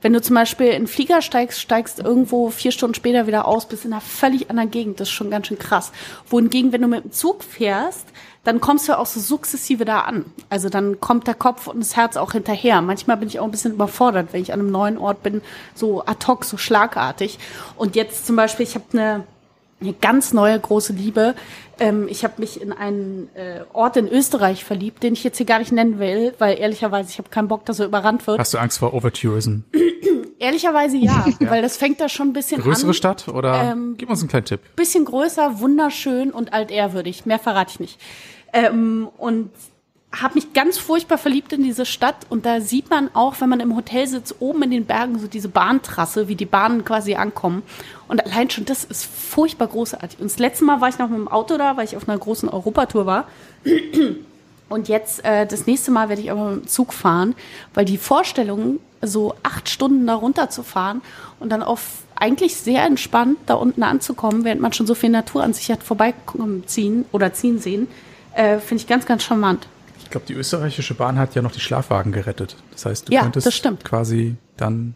Wenn du zum Beispiel in einen Flieger steigst, steigst irgendwo vier Stunden später wieder aus, bist in einer völlig anderen Gegend, das ist schon ganz schön krass. Wohingegen, wenn du mit dem Zug fährst, dann kommst du auch so sukzessive da an. Also dann kommt der Kopf und das Herz auch hinterher. Manchmal bin ich auch ein bisschen überfordert, wenn ich an einem neuen Ort bin, so ad hoc, so schlagartig. Und jetzt zum Beispiel, ich habe eine eine ganz neue große Liebe. Ähm, ich habe mich in einen äh, Ort in Österreich verliebt, den ich jetzt hier gar nicht nennen will, weil ehrlicherweise ich habe keinen Bock, dass er überrannt wird. Hast du Angst vor Overtourism? Ehrlicherweise ja, ja, weil das fängt da schon ein bisschen Größere an. Größere Stadt oder? Ähm, Gib uns einen kleinen Tipp. Bisschen größer, wunderschön und altehrwürdig. Mehr verrate ich nicht. Ähm, und habe mich ganz furchtbar verliebt in diese Stadt und da sieht man auch, wenn man im Hotel sitzt, oben in den Bergen so diese Bahntrasse, wie die Bahnen quasi ankommen. Und allein schon das ist furchtbar großartig. Und das letzte Mal war ich noch mit dem Auto da, weil ich auf einer großen Europatour war. Und jetzt, äh, das nächste Mal werde ich aber mit dem Zug fahren, weil die Vorstellung, so acht Stunden da runterzufahren und dann auf eigentlich sehr entspannt da unten anzukommen, während man schon so viel Natur an sich hat vorbeiziehen oder ziehen sehen, äh, finde ich ganz, ganz charmant. Ich glaube, die österreichische Bahn hat ja noch die Schlafwagen gerettet. Das heißt, du ja, könntest quasi dann.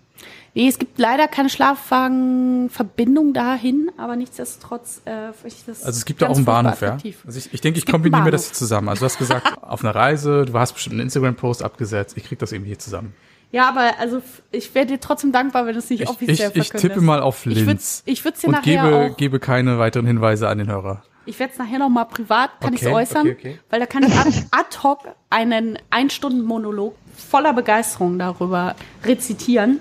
Nee, es gibt leider keine Schlafwagenverbindung dahin, aber nichtsdestotrotz äh, ich das Also es gibt da auch einen Bahnhof, ja. Also ich, ich denke, ich kombiniere mir das zusammen. Also du hast gesagt, auf einer Reise, du hast bestimmt einen Instagram-Post abgesetzt, ich krieg das irgendwie hier zusammen. Ja, aber also ich wäre dir trotzdem dankbar, wenn du es nicht ich, offiziell ich, ich tippe mal auf Linz. Ich würde es dir und nachher gebe, auch gebe keine weiteren Hinweise an den Hörer. Ich werde es nachher noch mal privat, kann Okay, ich äußern, okay, okay. weil da kann ich ad, ad hoc einen Ein-Stunden-Monolog voller Begeisterung darüber rezitieren.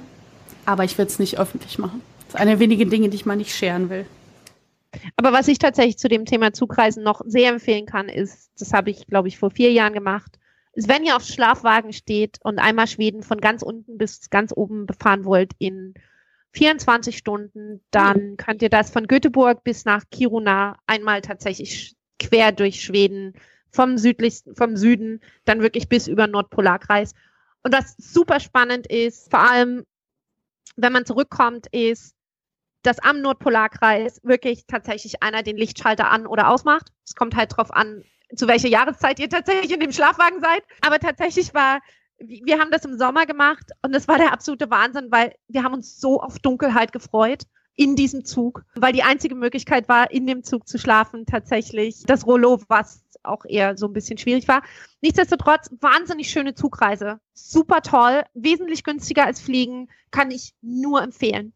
Aber ich werde es nicht öffentlich machen. Das ist eine der wenigen Dinge, die ich mal nicht scheren will. Aber was ich tatsächlich zu dem Thema Zugreisen noch sehr empfehlen kann, ist, das habe ich, glaube ich, vor vier Jahren gemacht, ist, wenn ihr auf Schlafwagen steht und einmal Schweden von ganz unten bis ganz oben befahren wollt in 24 Stunden, dann könnt ihr das von Göteborg bis nach Kiruna einmal tatsächlich quer durch Schweden vom südlichsten, vom Süden, dann wirklich bis über Nordpolarkreis. Und was super spannend ist, vor allem, wenn man zurückkommt, ist, dass am Nordpolarkreis wirklich tatsächlich einer den Lichtschalter an oder ausmacht. Es kommt halt drauf an, zu welcher Jahreszeit ihr tatsächlich in dem Schlafwagen seid. Aber tatsächlich war wir haben das im Sommer gemacht und es war der absolute Wahnsinn, weil wir haben uns so auf Dunkelheit gefreut in diesem Zug, weil die einzige Möglichkeit war, in dem Zug zu schlafen, tatsächlich das Rollo, was auch eher so ein bisschen schwierig war. Nichtsdestotrotz, wahnsinnig schöne Zugreise. Super toll, wesentlich günstiger als Fliegen, kann ich nur empfehlen.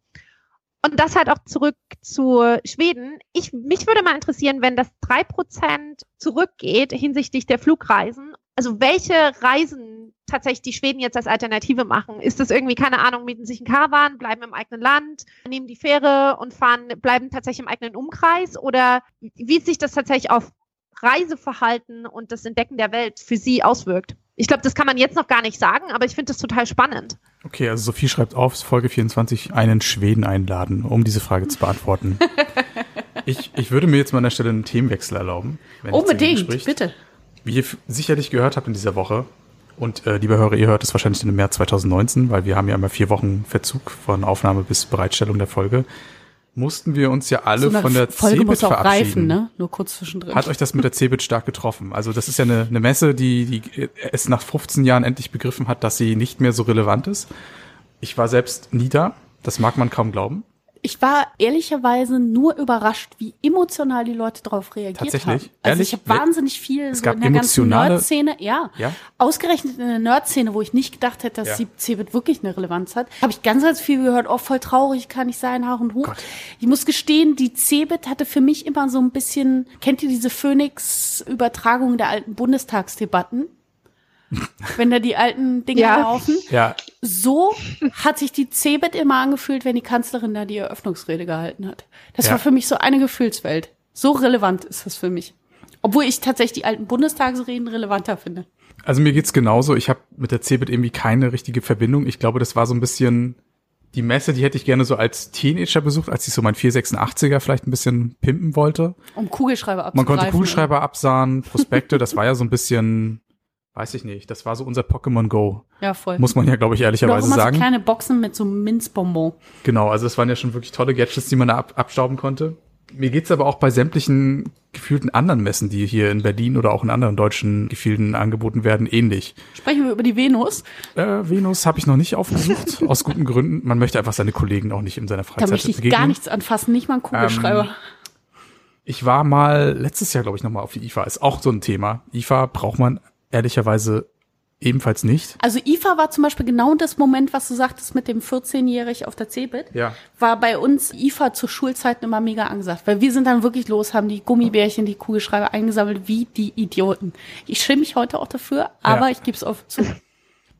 Und das halt auch zurück zu Schweden. Ich, mich würde mal interessieren, wenn das drei Prozent zurückgeht hinsichtlich der Flugreisen. Also welche Reisen tatsächlich die Schweden jetzt als Alternative machen. Ist das irgendwie, keine Ahnung, mieten sich einen Karawan, bleiben im eigenen Land, nehmen die Fähre und fahren, bleiben tatsächlich im eigenen Umkreis? Oder wie sich das tatsächlich auf Reiseverhalten und das Entdecken der Welt für sie auswirkt? Ich glaube, das kann man jetzt noch gar nicht sagen, aber ich finde das total spannend. Okay, also Sophie schreibt auf, Folge 24, einen Schweden einladen, um diese Frage zu beantworten. ich, ich würde mir jetzt mal an der Stelle einen Themenwechsel erlauben. Wenn Unbedingt, bitte. Wie ihr sicherlich gehört habt in dieser Woche, und äh, liebe Hörer, ihr hört es wahrscheinlich im März 2019, weil wir haben ja immer vier Wochen Verzug von Aufnahme bis Bereitstellung der Folge. Mussten wir uns ja alle so von der Folge Cebit muss auch verabschieden. reifen, ne? Nur kurz zwischendrin. Hat euch das mit der Cebit stark getroffen? Also das ist ja eine, eine Messe, die, die es nach 15 Jahren endlich begriffen hat, dass sie nicht mehr so relevant ist. Ich war selbst nie da. Das mag man kaum glauben. Ich war ehrlicherweise nur überrascht, wie emotional die Leute darauf reagiert Tatsächlich? haben. Also Ehrlich? ich habe wahnsinnig viel Es so gab in der ganzen Nerd-Szene, ja, Ja? ausgerechnet in der Nerd-Szene, wo ich nicht gedacht hätte, dass Ja. die Cebit wirklich eine Relevanz hat, habe ich ganz, ganz viel gehört, oh, voll traurig, kann ich sein, Haar und Hoch. Gott. Ich muss gestehen, die Cebit hatte für mich immer so ein bisschen, kennt ihr diese Phoenix-Übertragung der alten Bundestagsdebatten? Wenn da die alten Dinge Ja. laufen. Ja, So hat sich die Cebit immer angefühlt, wenn die Kanzlerin da die Eröffnungsrede gehalten hat. Das Ja. war für mich so eine Gefühlswelt. So relevant ist das für mich. Obwohl ich tatsächlich die alten Bundestagsreden relevanter finde. also mir geht's genauso. Ich habe mit der Cebit irgendwie keine richtige Verbindung. Ich glaube, das war so ein bisschen die Messe, die hätte ich gerne so als Teenager besucht, als ich so mein 486er vielleicht ein bisschen pimpen wollte. Um Kugelschreiber Man abzugreifen. konnte Kugelschreiber absahen, Prospekte, das war ja so ein bisschen, weiß ich nicht, das war so unser Pokémon Go. Ja, voll. Muss man ja, glaube ich, ehrlicherweise immer so sagen. kleine Boxen mit so Minzbonbon. Genau, also es waren ja schon wirklich tolle Gadgets, die man da ab, abstauben konnte. Mir geht's aber auch bei sämtlichen gefühlten anderen Messen, die hier in Berlin oder auch in anderen deutschen Gefilden angeboten werden, ähnlich. Sprechen wir über die Venus. Äh, Venus habe ich noch nicht aufgesucht, aus guten Gründen. Man möchte einfach seine Kollegen auch nicht in seiner Da Freizeit möchte ich begegnen. gar nichts anfassen, nicht mal einen Kugelschreiber. Ähm, Ich war mal letztes Jahr, glaube ich, nochmal auf die IFA. Ist auch so ein Thema. IFA braucht man ehrlicherweise ebenfalls nicht. Also IFA war zum Beispiel genau das Moment, was du sagtest mit dem 14-Jährig auf der CeBIT. Ja. War bei uns IFA zur Schulzeit immer mega angesagt. Weil wir sind dann wirklich los, haben die Gummibärchen, die Kugelschreiber eingesammelt, wie die Idioten. Ich schäme mich heute auch dafür, aber Ja. ich gebe es offen zu.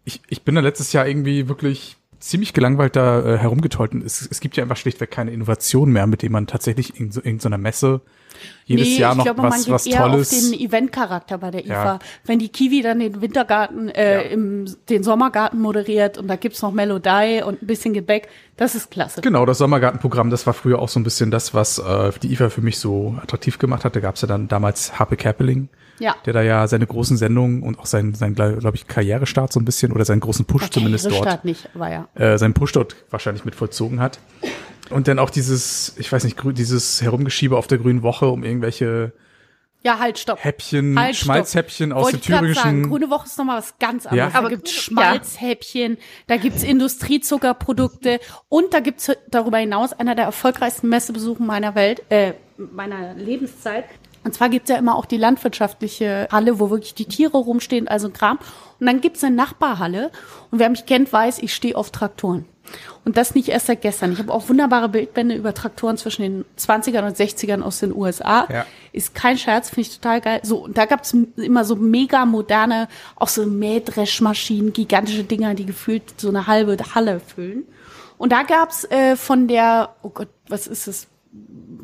Ich, ich bin da letztes Jahr irgendwie wirklich ziemlich gelangweilt da äh, herumgetollt. Und es, es gibt ja einfach schlichtweg keine Innovation mehr, mit dem man tatsächlich in so, in so einer Messe jedes Jahr ich noch glaube, man was, geht was eher Tolles. auf den Eventcharakter bei der Ja. IFA. Wenn die Kiwi dann den Wintergarten, äh, Ja. im, den Sommergarten moderiert und da gibt's noch Melodie und ein bisschen Gebäck, das ist klasse. Genau, das Sommergartenprogramm, das war früher auch so ein bisschen das, was äh, die IFA für mich so attraktiv gemacht hat. Da gab's ja dann damals Harpe Kerpeling, Ja. der da ja seine großen Sendungen und auch seinen, seinen glaube ich, Karrierestart so ein bisschen oder seinen großen Push zumindest dort, Karrierestart nicht, aber ja. äh, seinen Push dort wahrscheinlich mit vollzogen hat. Und dann auch dieses, ich weiß nicht, dieses Herumgeschiebe auf der Grünen Woche um irgendwelche Ja, halt, stopp. Häppchen, Halt, stopp. Schmalzhäppchen aus Wollte dem ich grad sagen, thüringischen. Grüne Woche ist nochmal was ganz anderes. Ja. Da Aber- gibt's ja. Schmalzhäppchen, da gibt's Industriezuckerprodukte und da gibt's darüber hinaus einer der erfolgreichsten Messebesuche meiner Welt, äh, meiner Lebenszeit. Und zwar gibt's ja immer auch die landwirtschaftliche Halle, wo wirklich die Tiere rumstehen, also Kram. Und dann gibt's eine Nachbarhalle. Und wer mich kennt, weiß, ich stehe auf Traktoren. Und das nicht erst seit gestern. Ich habe auch wunderbare Bildbände über Traktoren zwischen den 20ern und 60ern aus den USA. Ja. Ist kein Scherz, finde ich total geil. So, und da gab's immer so mega moderne, auch so Mähdreschmaschinen, gigantische Dinger, die gefühlt so eine halbe Halle füllen. Und da gab's äh, von der, oh Gott, was ist es?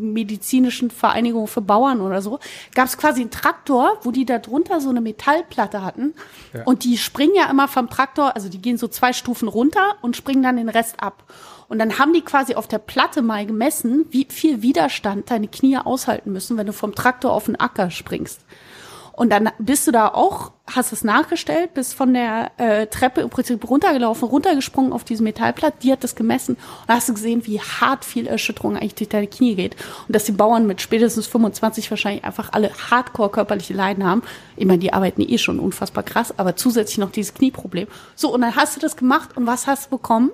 Medizinischen Vereinigung für Bauern oder so, gab's quasi einen Traktor, wo die da drunter so eine Metallplatte hatten. Ja. Und die springen ja immer vom Traktor, also die gehen so zwei Stufen runter und springen dann den Rest ab. Und dann haben die quasi auf der Platte mal gemessen, wie viel Widerstand deine Knie aushalten müssen, wenn du vom Traktor auf den Acker springst. Und dann bist du da auch, hast es nachgestellt, bist von der äh, Treppe im Prinzip runtergelaufen, runtergesprungen auf diese Metallplatte, die hat das gemessen und hast du gesehen, wie hart viel Erschütterung eigentlich durch deine Knie geht. Und dass die Bauern mit spätestens 25 wahrscheinlich einfach alle hardcore körperliche Leiden haben. Ich meine, die arbeiten eh schon unfassbar krass, aber zusätzlich noch dieses Knieproblem. So, und dann hast du das gemacht und was hast du bekommen?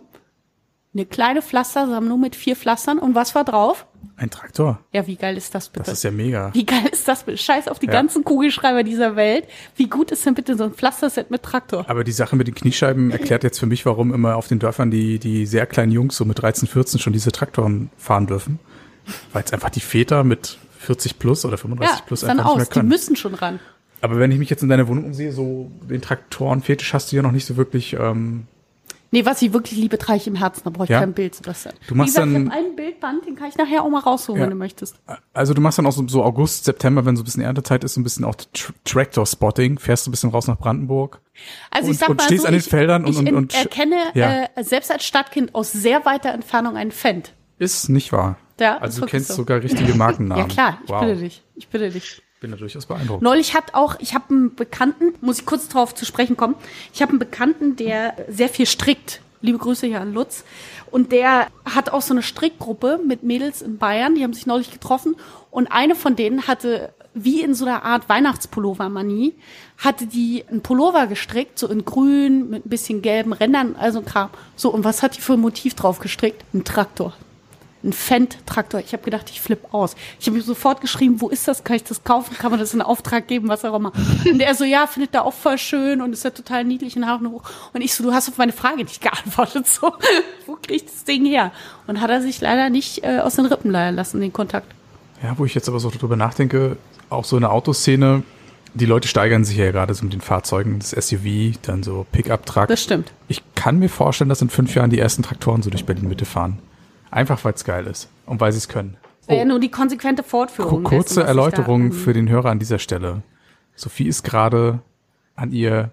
Eine kleine Pflastersammlung mit vier Pflastern und was war drauf? Ein Traktor. Ja, wie geil ist das bitte? Das ist ja mega. Wie geil ist das? bitte? Scheiß auf die Ja. ganzen Kugelschreiber dieser Welt. Wie gut ist denn bitte so ein Pflasterset mit Traktor? Aber die Sache mit den Kniescheiben erklärt jetzt für mich, warum immer auf den Dörfern die, die sehr kleinen Jungs so mit 13, 14 schon diese Traktoren fahren dürfen. Weil es einfach die Väter mit 40 plus oder 35 Ja, plus einfach nicht mehr aus. Die können. müssen schon ran. Aber wenn ich mich jetzt in deiner Wohnung umsehe, so den Traktorenfetisch hast du ja noch nicht so wirklich. Ähm, Nee, was ich wirklich liebe, trage ich im Herzen. Da brauche ich Ja. kein Bild, Sebastian. Du machst gesagt, dann- ich habe einen Bildband, den kann ich nachher auch mal rausholen, Ja. wenn du möchtest. also du machst dann auch so, so August, September, wenn so ein bisschen Erntezeit ist, so ein bisschen auch Tr Tractor-Spotting, fährst du ein bisschen raus nach Brandenburg. Also Und- ich sag und mal stehst so, an den ich, Feldern und- ich und- und sch- erkenne Ja. äh, selbst als Stadtkind aus sehr weiter Entfernung einen Fendt. Ist nicht wahr. Ja, also du kennst so. sogar richtige Markennamen. Ja klar, ich wow. bitte dich. Ich bitte dich. Bin da durchaus beeindruckt. Neulich hat auch, ich habe einen Bekannten, muss ich kurz drauf zu sprechen kommen, ich habe einen Bekannten, der sehr viel strickt. Liebe Grüße hier an Lutz. Und der hat auch so eine Strickgruppe mit Mädels in Bayern, die haben sich neulich getroffen. Und eine von denen hatte, wie in so einer Art Weihnachtspullover-Manie, hatte die einen Pullover gestrickt, so in grün, mit ein bisschen gelben Rändern, also Kram. So, und was hat die für ein Motiv drauf gestrickt? Ein Traktor ein Fendt-Traktor. Ich habe gedacht, ich flippe aus. Ich habe ihm sofort geschrieben, wo ist das? Kann ich das kaufen? Kann man das in Auftrag geben? Was auch immer. Und er so, ja, findet er auch voll schön und ist ja total niedlich und Haare hoch. Und ich so, du hast auf meine Frage nicht geantwortet. So, wo krieg ich das Ding her? Und hat er sich leider nicht äh, aus den Rippen leihen lassen, den Kontakt. Ja, wo ich jetzt aber so drüber nachdenke, auch so eine Autoszene, die Leute steigern sich ja gerade so mit den Fahrzeugen, das SUV, dann so Pickup-Truck. Das stimmt. Ich kann mir vorstellen, dass in fünf Jahren die ersten Traktoren so durch Berlin-Mitte fahren. Einfach, weil es geil ist und weil sie es können. Wäre ja nur die konsequente Fortführung. Ku- dessen, Kurze da, Erläuterung ähm, für den Hörer an dieser Stelle. Sophie ist gerade an ihr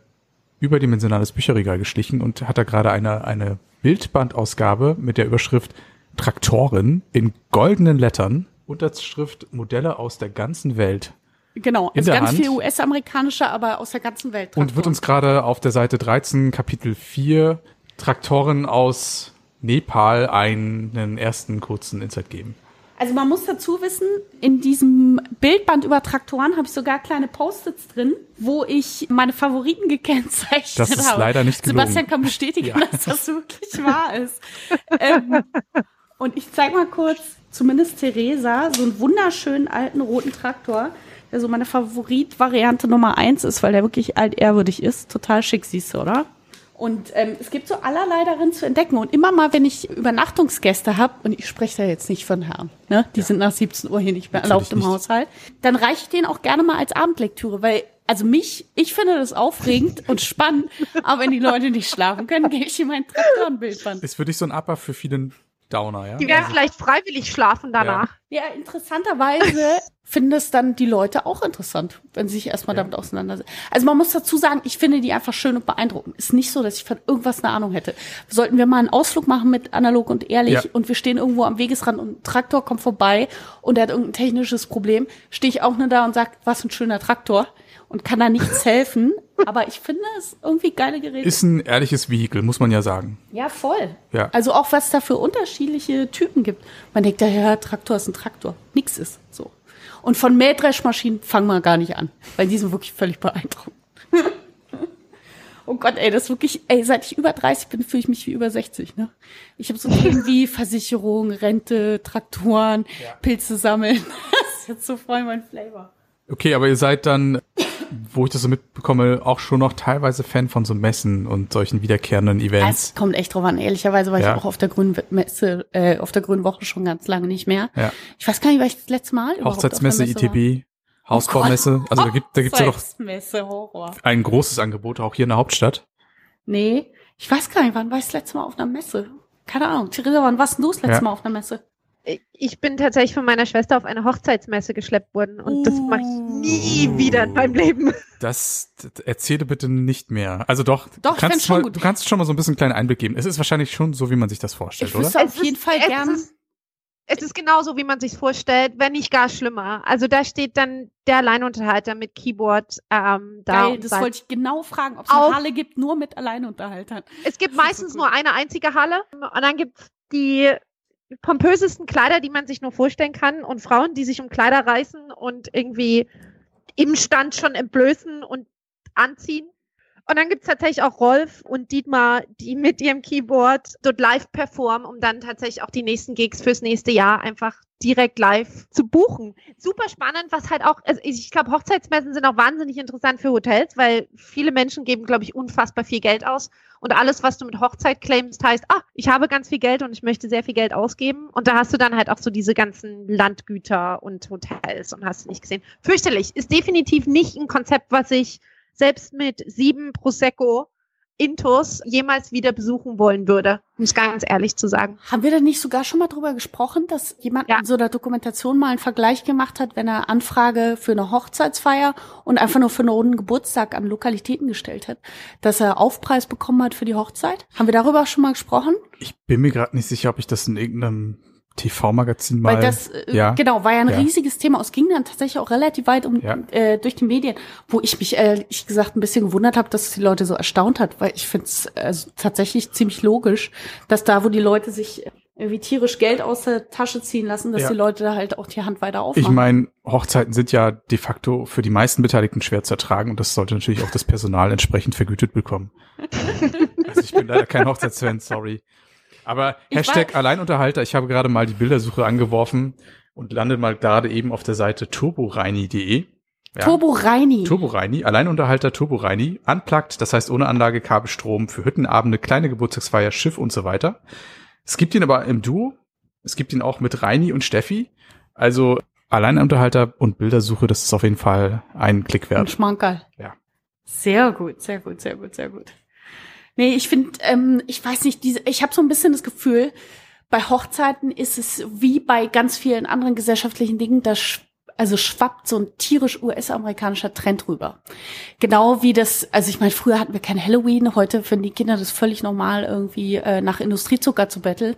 überdimensionales Bücherregal geschlichen und hat da gerade eine, eine Bildbandausgabe mit der Überschrift Traktoren in goldenen Lettern, Unterschrift Modelle aus der ganzen Welt. Genau, also ganz Hand. viel US-amerikanische, aber aus der ganzen Welt. Und wird uns gerade auf der Seite 13, Kapitel 4, Traktoren aus Nepal einen ersten kurzen Insight geben. Also man muss dazu wissen, in diesem Bildband über Traktoren habe ich sogar kleine Post-its drin, wo ich meine Favoriten gekennzeichnet Das ist habe. leider nicht gelogen. Sebastian kann bestätigen, Ja. dass das wirklich wahr ist. ähm, und ich zeige mal kurz, zumindest Theresa, so einen wunderschönen alten roten Traktor, der so meine Favoritvariante Nummer eins ist, weil der wirklich altehrwürdig ist. Total schick, siehst du, oder? Und ähm, es gibt so allerlei darin zu entdecken. Und immer mal, wenn ich Übernachtungsgäste habe, und ich spreche da jetzt nicht von Herren, ne? die sind nach 17 Uhr hier nicht mehr Natürlich erlaubt im nicht. Haushalt, dann reiche ich den auch gerne mal als Abendlektüre, weil also mich, ich finde das aufregend und spannend, aber wenn die Leute nicht schlafen können, gehe ich in mein Traktorenbildband. Ist für dich so ein Upper für viele Downer, ja? Die werden Also- vielleicht freiwillig schlafen danach. Ja, interessanterweise finden es dann die Leute auch interessant, wenn sie sich erstmal Ja. damit auseinandersetzen. Also man muss dazu sagen, ich finde die einfach schön und beeindruckend. Ist nicht so, dass ich von irgendwas eine Ahnung hätte. Sollten wir mal einen Ausflug machen mit analog und ehrlich Ja. und wir stehen irgendwo am Wegesrand und ein Traktor kommt vorbei und der hat irgendein technisches Problem, stehe ich auch nur da und sag, was ein schöner Traktor und kann da nichts helfen. Aber ich finde es irgendwie geile Geräte. Ist ein ehrliches Vehikel, muss man ja sagen. Ja, voll. Ja. Also auch was da für unterschiedliche Typen gibt. Man denkt ja, ja, Traktor ist ein Traktor. Nix ist so. Und von Mähdreschmaschinen fangen wir gar nicht an, weil die sind wirklich völlig beeindruckend. oh Gott, ey, das ist wirklich, ey, seit ich über 30 bin, fühle ich mich wie über 60, ne? Ich habe so Themen wie Versicherung, Rente, Traktoren, Pilze sammeln. das ist jetzt so voll mein Flavor. Okay, aber ihr seid dann, wo ich das so mitbekomme, auch schon noch teilweise Fan von so Messen und solchen wiederkehrenden Events. Es kommt echt drauf an. Ehrlicherweise war Ja. ich auch auf der grünen Messe, äh, auf der grünen Woche schon ganz lange nicht mehr. Ja. Ich weiß gar nicht, war ich das letzte Mal überhaupt Hochzeitsmesse, auf der Messe ITB, Hausbaumesse. Also da gibt da gibt's ja doch ein großes Angebot, auch hier in der Hauptstadt. Nee, ich weiß gar nicht, wann war ich das letzte Mal auf einer Messe? Keine Ahnung. Theresa, wann warst du das letzte Ja. Mal auf einer Messe? Ich bin tatsächlich von meiner Schwester auf eine Hochzeitsmesse geschleppt worden und das mache ich nie wieder in meinem Leben. Das, das erzähle bitte nicht mehr. Also doch, Doch, kannst mal, gut. du kannst schon mal so ein bisschen einen kleinen Einblick geben. Es ist wahrscheinlich schon so, wie man sich das vorstellt, Ich oder? wüsste auf jeden Fall es gern. Ist, es ist genauso, wie man sich vorstellt, wenn nicht gar schlimmer. Also da steht dann der Alleinunterhalter mit Keyboard ähm, da. Geil, das sagt- wollte ich genau fragen, ob es eine Halle gibt, nur mit Alleinunterhaltern. Es gibt ist meistens so nur eine einzige Halle und dann gibt es die pompösesten Kleider, die man sich nur vorstellen kann und Frauen, die sich um Kleider reißen und irgendwie im Stand schon entblößen und anziehen. Und dann gibt es tatsächlich auch Rolf und Dietmar, die mit ihrem Keyboard dort live performen, um dann tatsächlich auch die nächsten Gigs fürs nächste Jahr einfach direkt live zu buchen. Super spannend, was halt auch, also ich glaube, Hochzeitsmessen sind auch wahnsinnig interessant für Hotels, weil viele Menschen geben, glaube ich, unfassbar viel Geld aus. Und alles, was du mit Hochzeit claimst, heißt, ah, ich habe ganz viel Geld und ich möchte sehr viel Geld ausgeben. Und da hast du dann halt auch so diese ganzen Landgüter und Hotels und hast nicht gesehen. Fürchterlich. Ist definitiv nicht ein Konzept, was ich selbst mit sieben Prosecco Intus jemals wieder besuchen wollen würde, um es ganz ehrlich zu sagen. Haben wir da nicht sogar schon mal drüber gesprochen, dass jemand Ja. in so einer Dokumentation mal einen Vergleich gemacht hat, wenn er Anfrage für eine Hochzeitsfeier und einfach nur für einen runden Geburtstag an Lokalitäten gestellt hat, dass er Aufpreis bekommen hat für die Hochzeit? Haben wir darüber schon mal gesprochen? Ich bin mir gerade nicht sicher, ob ich das in irgendeinem TV-Magazin mal. Weil das, äh, ja. genau, war ja ein Ja. riesiges Thema. Es ging dann tatsächlich auch relativ weit um, Ja. äh, durch die Medien, wo ich mich ehrlich gesagt ein bisschen gewundert habe, dass es die Leute so erstaunt hat, weil ich finde es also tatsächlich ziemlich logisch, dass da, wo die Leute sich irgendwie tierisch Geld aus der Tasche ziehen lassen, dass Ja. die Leute da halt auch die Hand weiter Ich aufmachen. meine, Hochzeiten sind ja de facto für die meisten Beteiligten schwer zu ertragen und das sollte natürlich auch das Personal entsprechend vergütet bekommen. also ich bin leider kein Hochzeitsfan, sorry. Aber Ich Hashtag war- Alleinunterhalter, ich habe gerade mal die Bildersuche angeworfen und lande mal gerade eben auf der Seite turboreini.de. Ja. Turbo Reini. Turboreini, Alleinunterhalter Turboreini, unplugged, das heißt ohne Anlage, Kabel, Strom, für Hüttenabende, kleine Geburtstagsfeier, Schiff und so weiter. Es gibt ihn aber im Duo, es gibt ihn auch mit Reini und Steffi. Also Alleinunterhalter und Bildersuche, das ist auf jeden Fall ein Klick wert. Schmankerl. Ja. Sehr gut, sehr gut, sehr gut, sehr gut. Nee, ich finde, ähm, ich weiß nicht, diese, ich habe so ein bisschen das Gefühl, bei Hochzeiten ist es wie bei ganz vielen anderen gesellschaftlichen Dingen, da sch also schwappt so ein tierisch US-amerikanischer Trend rüber. Genau wie das, also ich meine, früher hatten wir kein Halloween, heute finden die Kinder das völlig normal, irgendwie äh, nach Industriezucker zu betteln.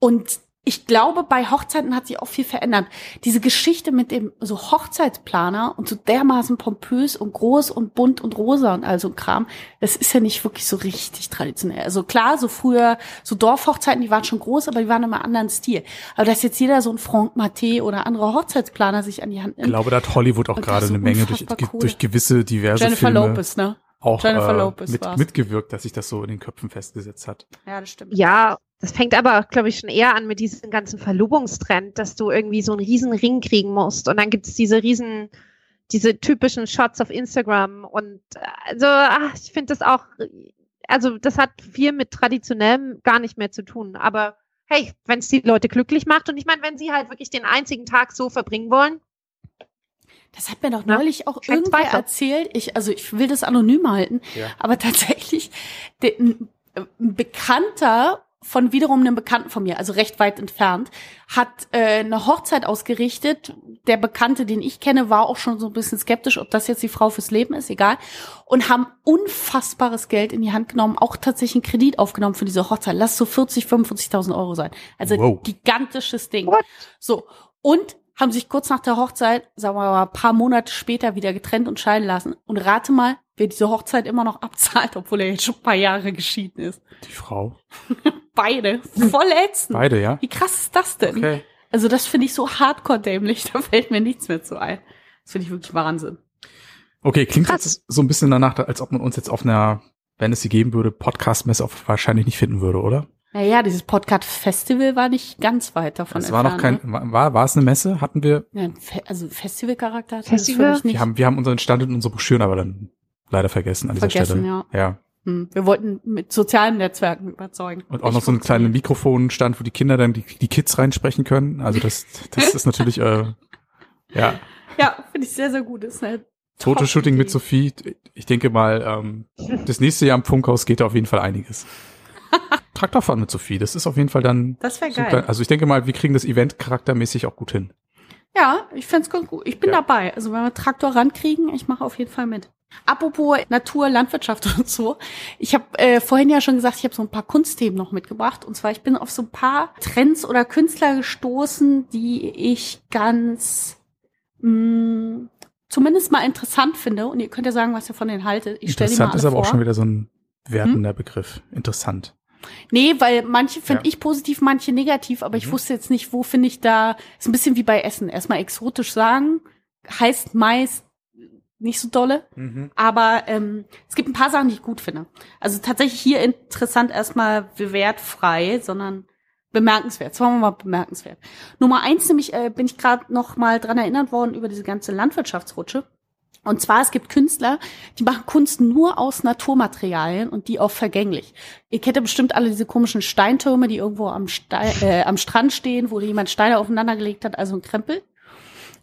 Und ich glaube, bei Hochzeiten hat sich auch viel verändert. Diese Geschichte mit dem so Hochzeitsplaner und so dermaßen pompös und groß und bunt und rosa und all so ein Kram, das ist ja nicht wirklich so richtig traditionell. Also klar, so früher, so Dorfhochzeiten, die waren schon groß, aber die waren immer anderen Stil. Aber dass jetzt jeder so ein Franck Maté oder andere Hochzeitsplaner sich an die Hand Ich nimmt. glaube, da hat Hollywood auch gerade ist eine Menge durch, cool. durch gewisse diverse Jennifer Filme Lopez, ne? auch Jennifer äh, Lopez mit, war's. mitgewirkt, dass sich das so in den Köpfen festgesetzt hat. Ja, das stimmt. Ja, das fängt aber, glaube ich, schon eher an mit diesem ganzen Verlobungstrend, dass du irgendwie so einen riesen Ring kriegen musst. Und dann gibt es diese riesen, diese typischen Shots auf Instagram. Und äh, also, ach, ich finde das auch, also das hat viel mit traditionellem gar nicht mehr zu tun. Aber hey, wenn es die Leute glücklich macht und ich meine, wenn sie halt wirklich den einzigen Tag so verbringen wollen, Das hat mir doch Ja, neulich auch kein irgendwer Zweifel. erzählt. Ich, also ich will das anonym halten, Ja. aber tatsächlich ein, ein Bekannter von wiederum einem Bekannten von mir, also recht weit entfernt, hat äh, eine Hochzeit ausgerichtet. Der Bekannte, den ich kenne, war auch schon so ein bisschen skeptisch, ob das jetzt die Frau fürs Leben ist, egal. Und haben unfassbares Geld in die Hand genommen, auch tatsächlich einen Kredit aufgenommen für diese Hochzeit. Lass so 40, 45.000 Euro sein. Also Wow. gigantisches Ding. What? So. Und haben sich kurz nach der Hochzeit, sagen wir mal, ein paar Monate später wieder getrennt und scheiden lassen. Und rate mal, wer diese Hochzeit immer noch abzahlt, obwohl er jetzt schon ein paar Jahre geschieden ist. Die Frau. Beide. Voll ätzend. Beide, ja? Wie krass ist das denn? Okay. Also das finde ich so hardcore dämlich, da fällt mir nichts mehr zu ein. Das finde ich wirklich Wahnsinn. Okay, klingt Krass. jetzt so ein bisschen danach, als ob man uns jetzt auf einer, wenn es sie geben würde, Podcast-Messe auf wahrscheinlich nicht finden würde, oder? Naja, dieses Podcast-Festival war nicht ganz weit davon Es war noch kein, entfernt. ne? war, war es eine Messe? Hatten wir, Ja, ein Fe also Festivalcharakter hat Festival? das für mich nicht. wir haben, wir haben unseren Stand und unsere Broschüren aber dann leider vergessen an dieser Vergessen, Stelle. ja. ja. Hm, Wir wollten mit sozialen Netzwerken überzeugen. Und auch noch so einen kleinen. Mikrofonstand, wo die Kinder dann die, die Kids reinsprechen können. Also das, das ist natürlich, äh, ja, Ja, finde ich sehr, sehr gut. Das ist eine Fotoshooting mit. Sophie. Ich denke mal, ähm, das nächste Jahr im Funkhaus geht da auf jeden Fall einiges. Traktorfahren mit Sophie, das ist auf jeden Fall dann Das wäre so geil. klein- Also ich denke mal, wir kriegen das Event charaktermäßig auch gut hin. Ja, ich find's ganz gut. Ich bin Ja. dabei. Also wenn wir Traktor rankriegen, ich mache auf jeden Fall mit. Apropos Natur, Landwirtschaft und so. Ich habe äh, vorhin ja schon gesagt, ich habe so ein paar Kunstthemen noch mitgebracht. Und zwar, ich bin auf so ein paar Trends oder Künstler gestoßen, die ich ganz mh, zumindest mal interessant finde. Und ihr könnt ja sagen, was ihr von denen haltet. Ich stelle die mal Interessant ist aber vor. Hm? auch schon wieder so ein wertender Begriff. Interessant. Nee, weil manche finde Ja. ich positiv, manche negativ, aber ich Mhm. wusste jetzt nicht, wo finde ich da, ist ein bisschen wie bei Essen. Erstmal exotisch sagen, heißt meist nicht so dolle, aber ähm, es gibt ein paar Sachen, die ich gut finde. Also tatsächlich hier interessant erstmal wertfrei, sondern bemerkenswert. Sagen wir mal bemerkenswert. Nummer eins nämlich äh, bin ich gerade noch mal dran erinnert worden über diese ganze Landwirtschaftsrutsche. Und zwar, es gibt Künstler, die machen Kunst nur aus Naturmaterialien und die auch vergänglich. Ihr kennt ja bestimmt alle diese komischen Steintürme, die irgendwo am, Stein, äh, am Strand stehen, wo jemand Steine aufeinander gelegt hat, also ein Krempel.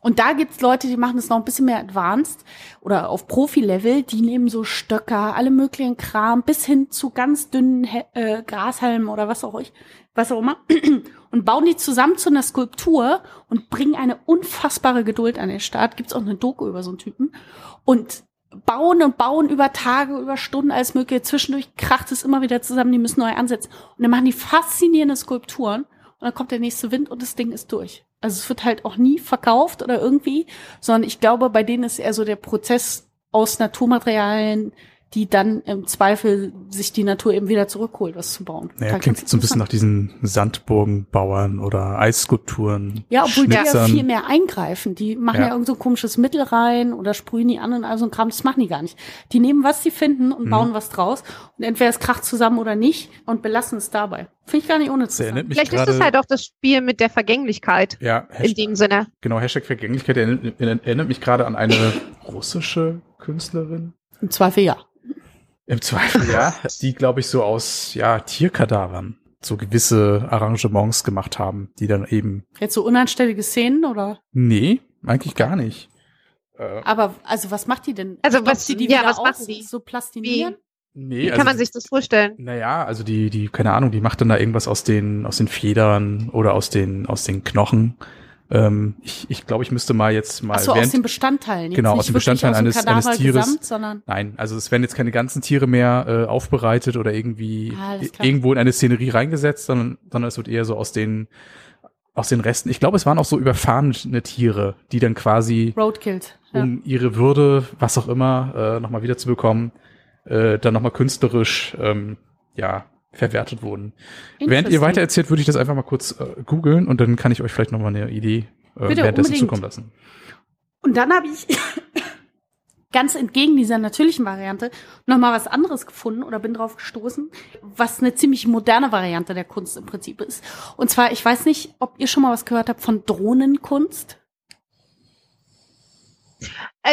Und da gibt's Leute, die machen das noch ein bisschen mehr advanced oder auf Profi-Level. Die nehmen so Stöcker, alle möglichen Kram, bis hin zu ganz dünnen He äh, Grashalmen oder was auch, was auch immer. Und bauen die zusammen zu einer Skulptur und bringen eine unfassbare Geduld an den Start. Gibt's auch eine Doku über so einen Typen. Und bauen und bauen über Tage, über Stunden, alles mögliche. Zwischendurch kracht es immer wieder zusammen, die müssen neu ansetzen. Und dann machen die faszinierende Skulpturen und dann kommt der nächste Wind und das Ding ist durch. Also es wird halt auch nie verkauft oder irgendwie, sondern ich glaube, bei denen ist eher so der Prozess aus Naturmaterialien, die dann im Zweifel sich die Natur eben wieder zurückholt, was zu bauen. Naja, klingt ganz so ein bisschen nach diesen Sandburgenbauern oder Eisskulpturen. Ja, obwohl die ja Schnitzern. viel mehr eingreifen. Die machen ja, Ja. irgend so ein komisches Mittel rein oder sprühen die an und all so ein Kram. Das machen die gar nicht. Die nehmen, was sie finden und Mhm. bauen was draus. Und entweder es kracht zusammen oder nicht und belassen es dabei. Finde ich gar nicht ohne zu mich vielleicht ist es halt auch das Spiel mit der Vergänglichkeit ja, in Hashtag, dem Sinne. genau, Hashtag Vergänglichkeit erinnert, erinnert mich gerade an eine russische Künstlerin. Im Zweifel ja. Im Zweifel, ja. Die, glaube ich, so aus ja, Tierkadavern so gewisse Arrangements gemacht haben, die dann eben. Jetzt so unanständige Szenen oder? Nee, eigentlich gar nicht. Äh, Aber, also was macht die denn? Also was- die die ja, wieder was aus? machen die? So plastinieren? nee, Wie also, kann man sich das vorstellen? Naja, also die, die, keine Ahnung, die macht dann da irgendwas aus den, aus den Federn oder aus den, aus den Knochen. Ähm, ich ich glaube, ich müsste mal jetzt mal Ach so, aus den Bestandteilen. Jetzt Genau, aus den Bestandteilen eines- Kadaver eines Tieres. Gesamt, sondern Nein, also es werden jetzt keine ganzen Tiere mehr äh, aufbereitet oder irgendwie Ah, irgendwo in eine Szenerie reingesetzt, sondern, sondern es wird eher so aus den aus den Resten, ich glaube, es waren auch so überfahrene Tiere, die dann quasi, Roadkills. Ja. um ihre Würde, was auch immer, äh, nochmal wieder zu bekommen, äh, dann nochmal künstlerisch, ähm, ja, verwertet wurden. Während ihr weiter erzählt, würde ich das einfach mal kurz äh, googeln und dann kann ich euch vielleicht nochmal eine Idee äh, Bitte, währenddessen unbedingt. zukommen lassen. Und dann habe ich ganz entgegen dieser natürlichen Variante noch mal was anderes gefunden oder bin drauf gestoßen, was eine ziemlich moderne Variante der Kunst im Prinzip ist. Und zwar, ich weiß nicht, ob ihr schon mal was gehört habt von Drohnenkunst.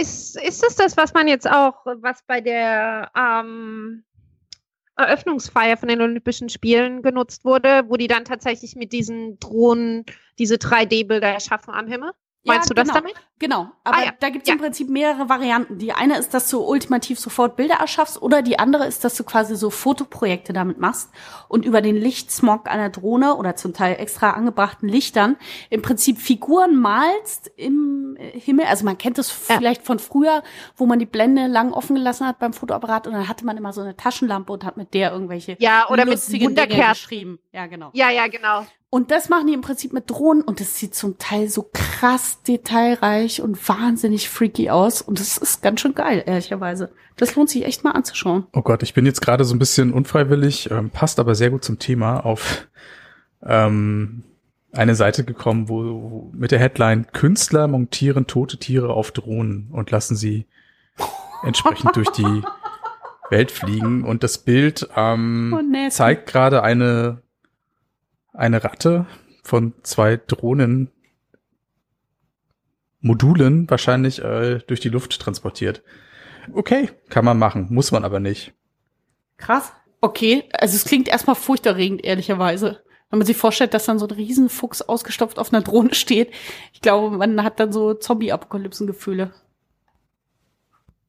Ist, ist es das, was man jetzt auch, was bei der ähm, Eröffnungsfeier von den Olympischen Spielen genutzt wurde, wo die dann tatsächlich mit diesen Drohnen diese 3D-Bilder erschaffen am Himmel? Meinst du das genau. damit? Genau, aber Ah, ja. da gibt es Ja. im Prinzip mehrere Varianten. Die eine ist, dass du ultimativ sofort Bilder erschaffst oder die andere ist, dass du quasi so Fotoprojekte damit machst und über den Lichtsmog einer Drohne oder zum Teil extra angebrachten Lichtern im Prinzip Figuren malst im äh, Himmel. Also man kennt das Ja. vielleicht von früher, wo man die Blende lang offen gelassen hat beim Fotoapparat und dann hatte man immer so eine Taschenlampe und hat mit der irgendwelche Ja, oder mit Wunderkerzen. geschrieben. Ja, genau. Ja, ja, genau. Und das machen die im Prinzip mit Drohnen und das sieht zum Teil so krass detailreich und wahnsinnig freaky aus und das ist ganz schön geil, ehrlicherweise. Das lohnt sich echt mal anzuschauen. Oh Gott, ich bin jetzt gerade so ein bisschen unfreiwillig, ähm, passt aber sehr gut zum Thema, auf ähm, eine Seite gekommen, wo, wo mit der Headline Künstler montieren tote Tiere auf Drohnen und lassen sie entsprechend durch die Welt fliegen. Und das Bild ähm, Oh, zeigt gerade eine, eine Ratte von zwei Drohnen Modulen wahrscheinlich äh, durch die Luft transportiert. Okay, kann man machen, muss man aber nicht. Krass. Okay, also es klingt erstmal furchterregend, ehrlicherweise. Wenn man sich vorstellt, dass dann so ein Riesenfuchs ausgestopft auf einer Drohne steht. Ich glaube, man hat dann so Zombie-Apokalypsen-Gefühle.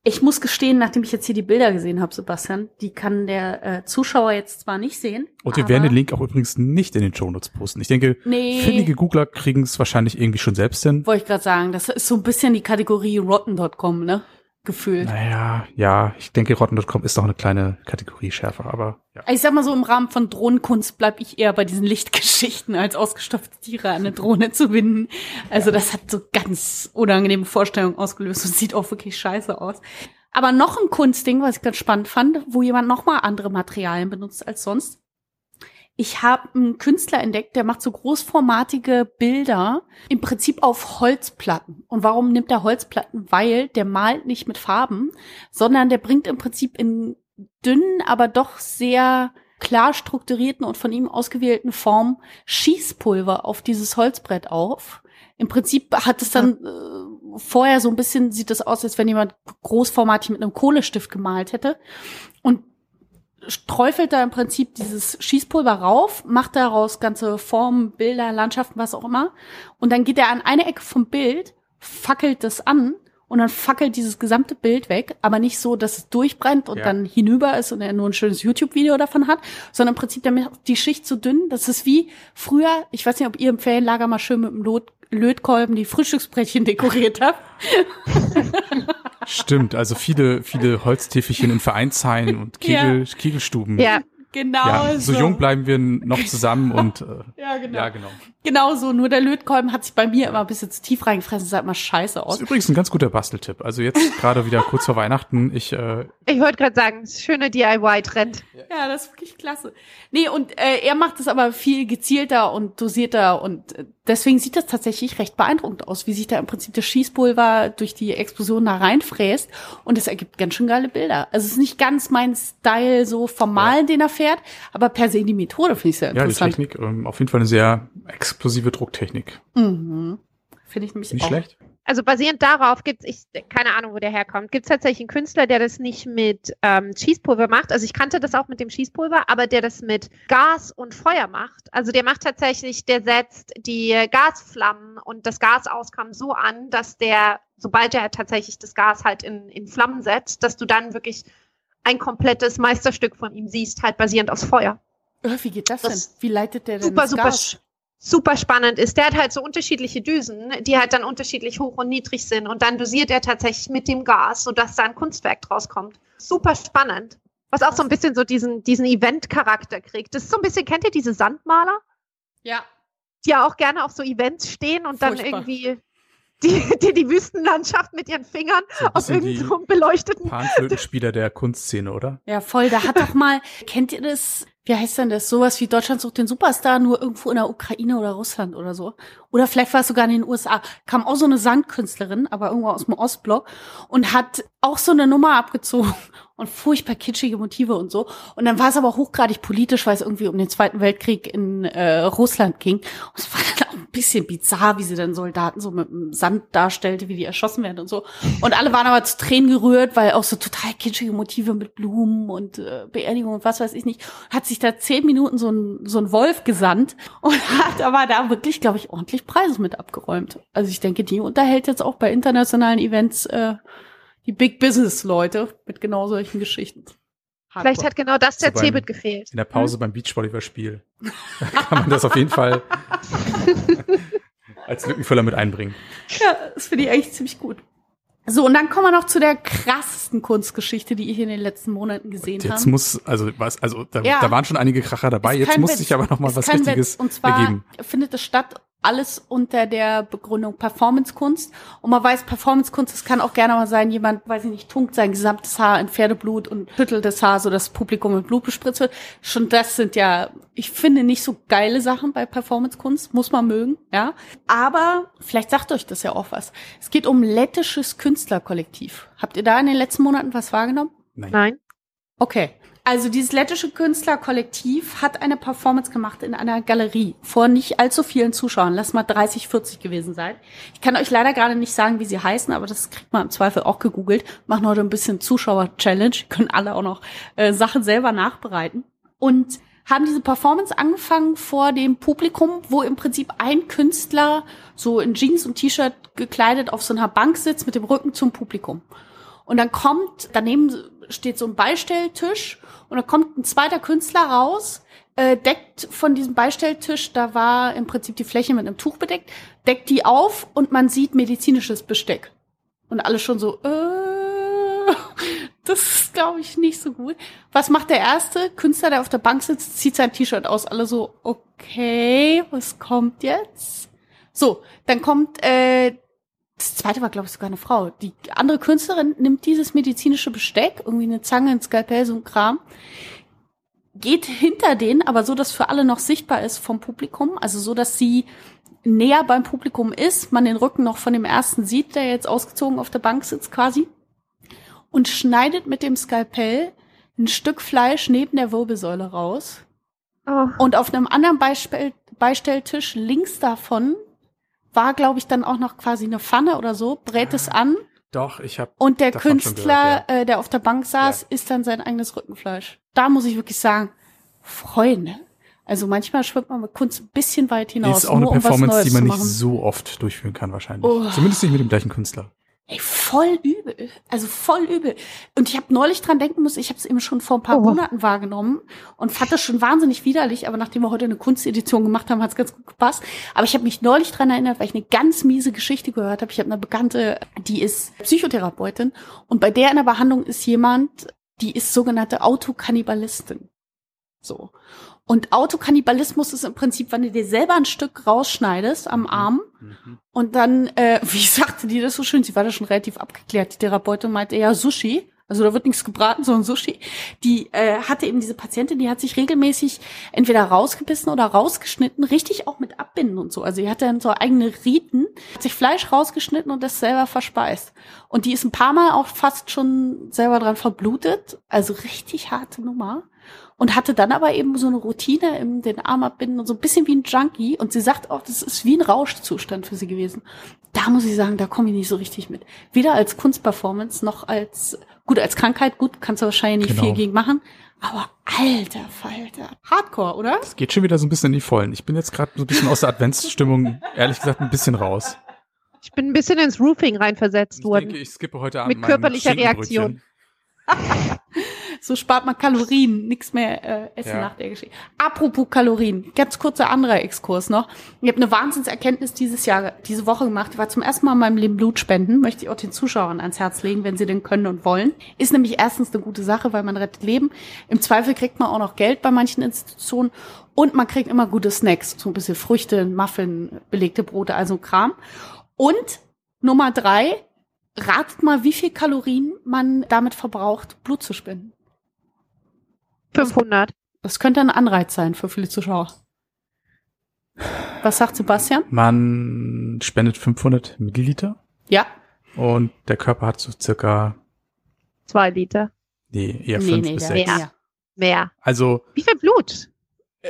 Ich muss gestehen, nachdem ich jetzt hier die Bilder gesehen habe, Sebastian, die kann der äh, Zuschauer jetzt zwar nicht sehen. Und wir werden den Link auch übrigens nicht in den Shownotes posten. Ich denke, Nee. findige Googler kriegen es wahrscheinlich irgendwie schon selbst hin. Wollte ich gerade sagen, das ist so ein bisschen die Kategorie Rotten.com, ne? Gefühlt. Naja, ja, ich denke, Rotten.com ist noch eine kleine Kategorie schärfer, aber ja. Ich sag mal so, im Rahmen von Drohnenkunst bleib ich eher bei diesen Lichtgeschichten, als ausgestopfte Tiere an eine Drohne zu binden. Also das hat so ganz unangenehme Vorstellungen ausgelöst und sieht auch wirklich scheiße aus. Aber noch ein Kunstding, was ich ganz spannend fand, wo jemand noch mal andere Materialien benutzt als sonst. Ich habe einen Künstler entdeckt, der macht so großformatige Bilder im Prinzip auf Holzplatten. Und warum nimmt er Holzplatten? Weil der malt nicht mit Farben, sondern der bringt im Prinzip in dünnen, aber doch sehr klar strukturierten und von ihm ausgewählten Formen Schießpulver auf dieses Holzbrett auf. Im Prinzip hat es dann äh, vorher so ein bisschen, sieht das aus, als wenn jemand großformatig mit einem Kohlestift gemalt hätte. Und träufelt da im Prinzip dieses Schießpulver rauf, macht daraus ganze Formen, Bilder, Landschaften, was auch immer. Und dann geht er an eine Ecke vom Bild, fackelt das an und dann fackelt dieses gesamte Bild weg, aber nicht so, dass es durchbrennt und Ja. dann hinüber ist und er nur ein schönes YouTube-Video davon hat, sondern im Prinzip damit die Schicht so dünn, das ist wie früher, ich weiß nicht, ob ihr im Ferienlager mal schön mit dem Lot Lötkolben die Frühstücksbrettchen dekoriert habt. Stimmt, also viele, viele Holztäfelchen in Vereinshallen und Kegel, Kegelstuben. Ja, Genau Ja, so jung bleiben wir noch zusammen und äh, Ja, genau. ja, genau. Genau so, nur der Lötkolben hat sich bei mir immer ein bisschen zu tief reingefressen, sah immer scheiße Das aus. ist übrigens ein ganz guter Basteltipp. Also jetzt gerade wieder kurz vor Weihnachten. Ich äh, ich wollte gerade sagen, schöner DIY-Trend. Ja, das ist wirklich klasse. Nee, und äh, er macht es aber viel gezielter und dosierter und äh, deswegen sieht das tatsächlich recht beeindruckend aus, wie sich da im Prinzip das Schießpulver durch die Explosion da reinfräst und es ergibt ganz schön geile Bilder. Also es ist nicht ganz mein Style so vom Malen, den er fährt, aber per se die Methode finde ich sehr ja, die interessant. Technik, ähm, auf jeden Fall eine sehr explosive Drucktechnik. Mhm. Finde ich nämlich Nicht auch. schlecht. Also basierend darauf gibt es, ich keine Ahnung, wo der herkommt, gibt es tatsächlich einen Künstler, der das nicht mit ähm, Schießpulver macht. Also ich kannte das auch mit dem Schießpulver, aber der das mit Gas und Feuer macht. Also der macht tatsächlich, der setzt die Gasflammen und das Gasauskommen so an, dass der, sobald er tatsächlich das Gas halt in, in Flammen setzt, dass du dann wirklich ein komplettes Meisterstück von ihm siehst, halt basierend aufs Feuer. Äh, wie geht das, Das denn? Wie leitet der denn super, das super, Gas? super spannend ist. Der hat halt so unterschiedliche Düsen, die halt dann unterschiedlich hoch und niedrig sind. Und dann dosiert er tatsächlich mit dem Gas, sodass da ein Kunstwerk draus kommt. Super spannend. Was auch so ein bisschen so diesen, diesen Event-Charakter kriegt. Das ist so ein bisschen, kennt ihr diese Sandmaler? Ja. die ja auch gerne auf so Events stehen und dann Furchtbar. irgendwie die, die, die Wüstenlandschaft mit ihren Fingern So auf irgendeinem so beleuchteten. Panflötenspieler der Kunstszene, oder? Ja, voll. Da hat doch mal, kennt ihr das? Wie heißt denn das? Sowas wie Deutschland sucht den Superstar, nur irgendwo in der Ukraine oder Russland oder so. Oder vielleicht war es sogar in den USA. Kam auch so eine Sandkünstlerin, aber irgendwo aus dem Ostblock und hat auch so eine Nummer abgezogen und furchtbar kitschige Motive und so. Und dann war es aber hochgradig politisch, weil es irgendwie um den Zweiten Weltkrieg in äh, Russland ging. Und es war dann auch ein bisschen bizarr, wie sie dann Soldaten so mit dem Sand darstellte, wie die erschossen werden und so. Und alle waren aber zu Tränen gerührt, weil auch so total kitschige Motive mit Blumen und äh, Beerdigung und was weiß ich nicht. Hat sich da zehn Minuten so ein, so ein Wolf gesandt und hat aber da wirklich, glaube ich, ordentlich Preise mit abgeräumt. Also ich denke, die unterhält jetzt auch bei internationalen Events äh, die Big Business Leute mit genau solchen Geschichten. Vielleicht hat genau das der So Cebit gefehlt. In der Pause beim Beachvolleyballspiel. Da kann man das auf jeden Fall als Lückenfüller mit einbringen. Ja, das finde ich eigentlich ziemlich gut. So, und dann kommen wir noch zu der krassesten Kunstgeschichte, die ich in den letzten Monaten gesehen Jetzt habe. muss, also was, also da, Ja. da waren schon einige Kracher dabei, jetzt muss Witz. sich aber noch mal Ist was Richtiges Witz. Und zwar ergeben. findet es statt alles unter der Begründung Performancekunst. Und man weiß, Performancekunst, das kann auch gerne mal sein, jemand, weiß ich nicht, tunkt sein gesamtes Haar in Pferdeblut und schüttelt das Haar, so dass das Publikum mit Blut bespritzt wird. Schon das sind ja, ich finde, nicht so geile Sachen bei Performancekunst, muss man mögen, ja. Aber vielleicht sagt euch das ja auch was. Es geht um lettisches Künstlerkollektiv. Habt ihr da in den letzten Monaten was wahrgenommen? Nein. Nein. Okay. Also dieses lettische Künstlerkollektiv hat eine Performance gemacht in einer Galerie vor nicht allzu vielen Zuschauern. Lass mal 30, 40 gewesen sein. Ich kann euch leider gerade nicht sagen, wie sie heißen, aber das kriegt man im Zweifel auch gegoogelt. Machen heute ein bisschen Zuschauer-Challenge. Können alle auch noch äh, Sachen selber nachbereiten. Und haben diese Performance angefangen vor dem Publikum, wo im Prinzip ein Künstler so in Jeans und T-Shirt gekleidet auf so einer Bank sitzt mit dem Rücken zum Publikum. Und dann kommt, daneben steht so ein Beistelltisch und dann kommt ein zweiter Künstler raus, äh, deckt von diesem Beistelltisch, da war im Prinzip die Fläche mit einem Tuch bedeckt, deckt die auf und man sieht medizinisches Besteck. Und alle schon so, äh, das ist, glaube ich, nicht so gut. Was macht der erste Künstler, der auf der Bank sitzt, zieht sein T-Shirt aus. Alle so, okay, was kommt jetzt? So, dann kommt äh, das zweite war, glaube ich, sogar eine Frau. Die andere Künstlerin nimmt dieses medizinische Besteck, irgendwie eine Zange, ein Skalpell, so ein Kram, geht hinter denen, aber so, dass für alle noch sichtbar ist vom Publikum, also so, dass sie näher beim Publikum ist, man den Rücken noch von dem ersten sieht, der jetzt ausgezogen auf der Bank sitzt quasi, und schneidet mit dem Skalpell ein Stück Fleisch neben der Wirbelsäule raus. Oh. Und auf einem anderen Beispell Beistelltisch links davon war, glaube ich, dann auch noch quasi eine Pfanne oder so, brät es an Doch, ich habe und der Künstler, gehört, ja. äh, der auf der Bank saß, isst dann sein eigenes Rückenfleisch. Da muss ich wirklich sagen, Freunde. Also manchmal schwimmt man mit Kunst ein bisschen weit hinaus. ist auch eine um Performance, Neues die man nicht so oft durchführen kann wahrscheinlich. Oh. Zumindest nicht mit dem gleichen Künstler. Ey, voll übel. Also voll übel. Und ich habe neulich dran denken müssen, ich habe es eben schon vor ein paar Oh. Monaten wahrgenommen und fand das schon wahnsinnig widerlich, aber nachdem wir heute eine Kunstedition gemacht haben, hat es ganz gut gepasst. Aber ich habe mich neulich dran erinnert, weil ich eine ganz miese Geschichte gehört habe. Ich habe eine Bekannte, die ist Psychotherapeutin und bei der in der Behandlung ist jemand, die ist sogenannte Autokannibalistin. So. Und Autokannibalismus ist im Prinzip, wenn du dir selber ein Stück rausschneidest am Arm und dann, äh, wie sagte die das so schön, sie war da schon relativ abgeklärt, die Therapeutin meinte, ja, Sushi, also da wird nichts gebraten, sondern Sushi. Die äh, hatte eben diese Patientin, die hat sich regelmäßig entweder rausgebissen oder rausgeschnitten, richtig auch mit Abbinden und so. Also die hatte dann so eigene Riten, hat sich Fleisch rausgeschnitten und das selber verspeist. Und die ist ein paar Mal auch fast schon selber dran verblutet, also richtig harte Nummer und hatte dann aber eben so eine Routine im den Arm abbinden und so ein bisschen wie ein Junkie. Und sie sagt auch, das ist wie ein Rauschzustand für sie gewesen. Da muss ich sagen, da komme ich nicht so richtig mit. Weder als Kunstperformance noch als, gut, als Krankheit, gut, kannst du wahrscheinlich nicht Genau. viel gegen machen. Aber alter Falter. Hardcore, oder? Es geht schon wieder so ein bisschen in die Vollen. Ich bin jetzt gerade so ein bisschen aus der Adventsstimmung, ehrlich gesagt, ein bisschen raus. Ich bin ein bisschen ins Roofing reinversetzt Ich worden. denke, ich skippe heute Abend Mit körperlicher. Reaktion. So spart man Kalorien, nichts mehr äh, essen Ja. nach der Geschichte. Apropos Kalorien, ganz kurzer anderer Exkurs noch. Ich habe eine Wahnsinnserkenntnis dieses Jahr, diese Woche gemacht. Ich war zum ersten Mal in meinem Leben Blut spenden. Möchte ich auch den Zuschauern ans Herz legen, wenn sie denn können und wollen. Ist nämlich erstens eine gute Sache, weil man rettet Leben. Im Zweifel kriegt man auch noch Geld bei manchen Institutionen. Und man kriegt immer gute Snacks. So ein bisschen Früchte, Muffin, belegte Brote, also Kram. Und Nummer drei, ratet mal, wie viel Kalorien man damit verbraucht, Blut zu spenden. 500. Das könnte ein Anreiz sein für viele Zuschauer. Was sagt Sebastian? Man spendet 500 Milliliter Ja. und der Körper hat so circa, Zwei Liter. nee, eher Nee, 5 nee, bis 6. Ja. Mehr. Also, Wie viel Blut?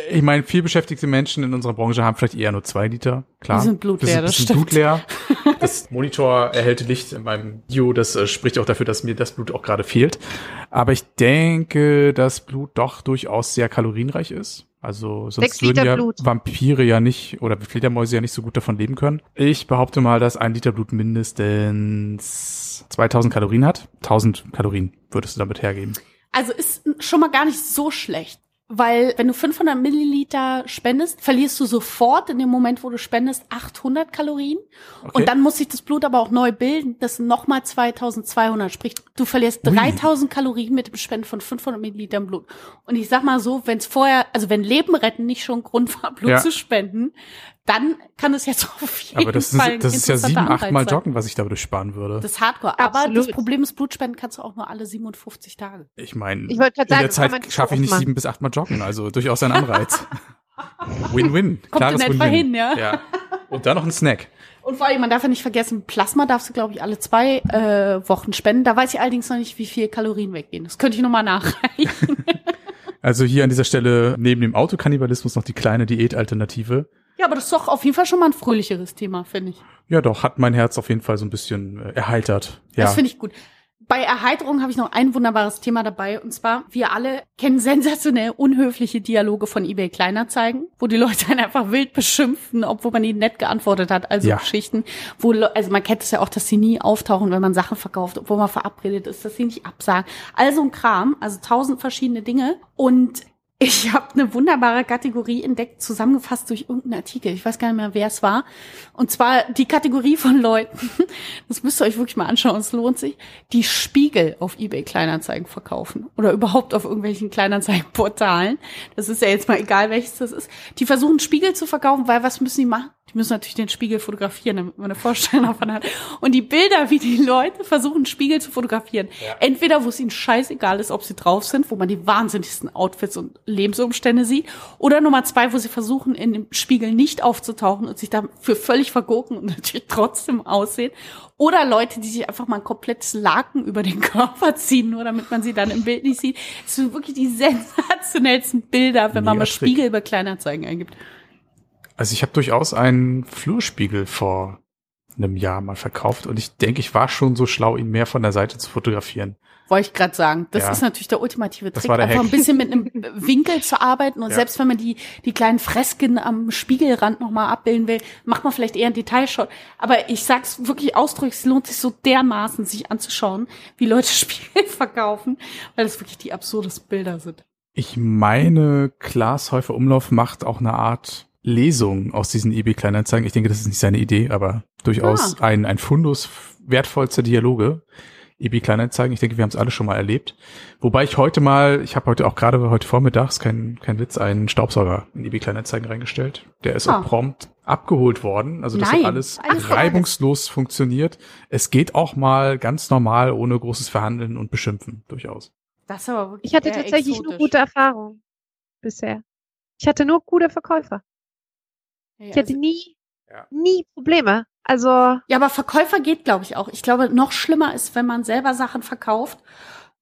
Ich meine, vielbeschäftigte Menschen in unserer Branche haben vielleicht eher nur zwei Liter. Klar. Die sind blutleer, das sind stimmt. blutleer. Das Monitor erhellte Licht in meinem Bio, das äh, spricht auch dafür, dass mir das Blut auch gerade fehlt. Aber ich denke, dass Blut doch durchaus sehr kalorienreich ist. Also sonst Sechs würden Liter ja Blut. Vampire ja nicht oder Fledermäuse ja nicht so gut davon leben können. Ich behaupte mal, dass ein Liter Blut mindestens 2000 Kalorien hat. 1000 Kalorien würdest du damit hergeben. Also ist schon mal gar nicht so schlecht. Weil wenn du 500 Milliliter spendest, verlierst du sofort in dem Moment, wo du spendest, 800 Kalorien. Okay. Und dann muss sich das Blut aber auch neu bilden. Das sind nochmal 2200. Sprich, du verlierst Ui. 3000 Kalorien mit dem Spenden von 500 Millilitern Blut. Und ich sag mal so, wenn es vorher, also wenn Leben retten nicht schon Grund war, Blut Ja. zu spenden, dann kann es jetzt auf jeden Aber das Fall ist, das ist ja sieben, acht Mal Anreiz sein. Joggen, was ich dadurch sparen würde. Das ist Hardcore. Aber Absolut. das Problem ist, Blutspenden kannst du auch nur alle 57 Tage. Ich meine, in sagen, der man Zeit nicht schaffe ich nicht sieben bis acht Mal joggen, also durchaus ein Anreiz. Win-win. Kommt Klares in etwa Win-win. hin, ja? ja. Und dann noch ein Snack. Und vor allem, man darf ja nicht vergessen, Plasma darfst du, glaube ich, alle zwei äh, Wochen spenden. Da weiß ich allerdings noch nicht, wie viel Kalorien weggehen. Das könnte ich nochmal nachreichen. Also hier an dieser Stelle neben dem Autokannibalismus noch die kleine Diätalternative. Ja, aber das ist doch auf jeden Fall schon mal ein fröhlicheres Thema, finde ich. Ja, doch, hat mein Herz auf jeden Fall so ein bisschen äh, erheitert. Ja. Das finde ich gut. Bei Erheiterung habe ich noch ein wunderbares Thema dabei. Und zwar, wir alle kennen sensationell unhöfliche Dialoge von eBay Kleinanzeigen, wo die Leute einen einfach wild beschimpfen, obwohl man ihnen nett geantwortet hat. Also Ja. Geschichten, wo, also man kennt es ja auch, dass sie nie auftauchen, wenn man Sachen verkauft, obwohl man verabredet ist, dass sie nicht absagen. Also ein Kram, also tausend verschiedene Dinge. Und ich habe eine wunderbare Kategorie entdeckt, zusammengefasst durch irgendeinen Artikel. Ich weiß gar nicht mehr, wer es war. Und zwar die Kategorie von Leuten, das müsst ihr euch wirklich mal anschauen, es lohnt sich, die Spiegel auf eBay Kleinanzeigen verkaufen oder überhaupt auf irgendwelchen Kleinanzeigenportalen. Das ist ja jetzt mal egal, welches das ist. Die versuchen Spiegel zu verkaufen, weil was müssen die machen? Die müssen natürlich den Spiegel fotografieren, damit man eine Vorstellung davon hat. Und die Bilder, wie die Leute versuchen, Spiegel zu fotografieren. Entweder, wo es ihnen scheißegal ist, ob sie drauf sind, wo man die wahnsinnigsten Outfits und Lebensumstände sieht. Oder Nummer zwei, wo sie versuchen, in dem Spiegel nicht aufzutauchen und sich dafür völlig vergurken und natürlich trotzdem aussehen. Oder Leute, die sich einfach mal ein komplettes Laken über den Körper ziehen, nur damit man sie dann im Bild nicht sieht. Das sind wirklich die sensationellsten Bilder, wenn man Mega mal Trick. Spiegel über Kleinanzeigen eingibt. Also ich habe durchaus einen Flurspiegel vor einem Jahr mal verkauft und ich denke, ich war schon so schlau, ihn mehr von der Seite zu fotografieren. Wollte ich gerade sagen. Das Ja. ist natürlich der ultimative Trick, der einfach ein bisschen mit einem Winkel zu arbeiten. Und Ja. selbst wenn man die, die kleinen Fresken am Spiegelrand nochmal abbilden will, macht man vielleicht eher einen Detailshot. Aber ich sag's wirklich ausdrücklich, es lohnt sich so dermaßen, sich anzuschauen, wie Leute Spiegel verkaufen, weil das wirklich die absurdesten Bilder sind. Ich meine, Klaas Häufer Umlauf macht auch eine Art Lesung aus diesen eBay-Kleinanzeigen. Ich denke, das ist nicht seine Idee, aber durchaus Ah. ein, ein Fundus wertvollster Dialoge. eBay-Kleinanzeigen, ich denke, wir haben es alle schon mal erlebt. Wobei ich heute mal, ich habe heute auch gerade heute vormittags, kein, kein Witz, einen Staubsauger in eBay-Kleinanzeigen reingestellt. Der ist Ah. auch prompt abgeholt worden. Also das Nein. hat alles Alles reibungslos funktioniert. Es geht auch mal ganz normal, ohne großes Verhandeln und Beschimpfen, durchaus. Das ist aber wirklich Ich hatte tatsächlich nur exotisch. gute Erfahrungen bisher. Ich hatte nur gute Verkäufer. Ja, Ich hatte also- nie, Ja. nie Probleme. Also, Ja, aber Verkäufer geht, glaube ich, auch. Ich glaube, noch schlimmer ist, wenn man selber Sachen verkauft.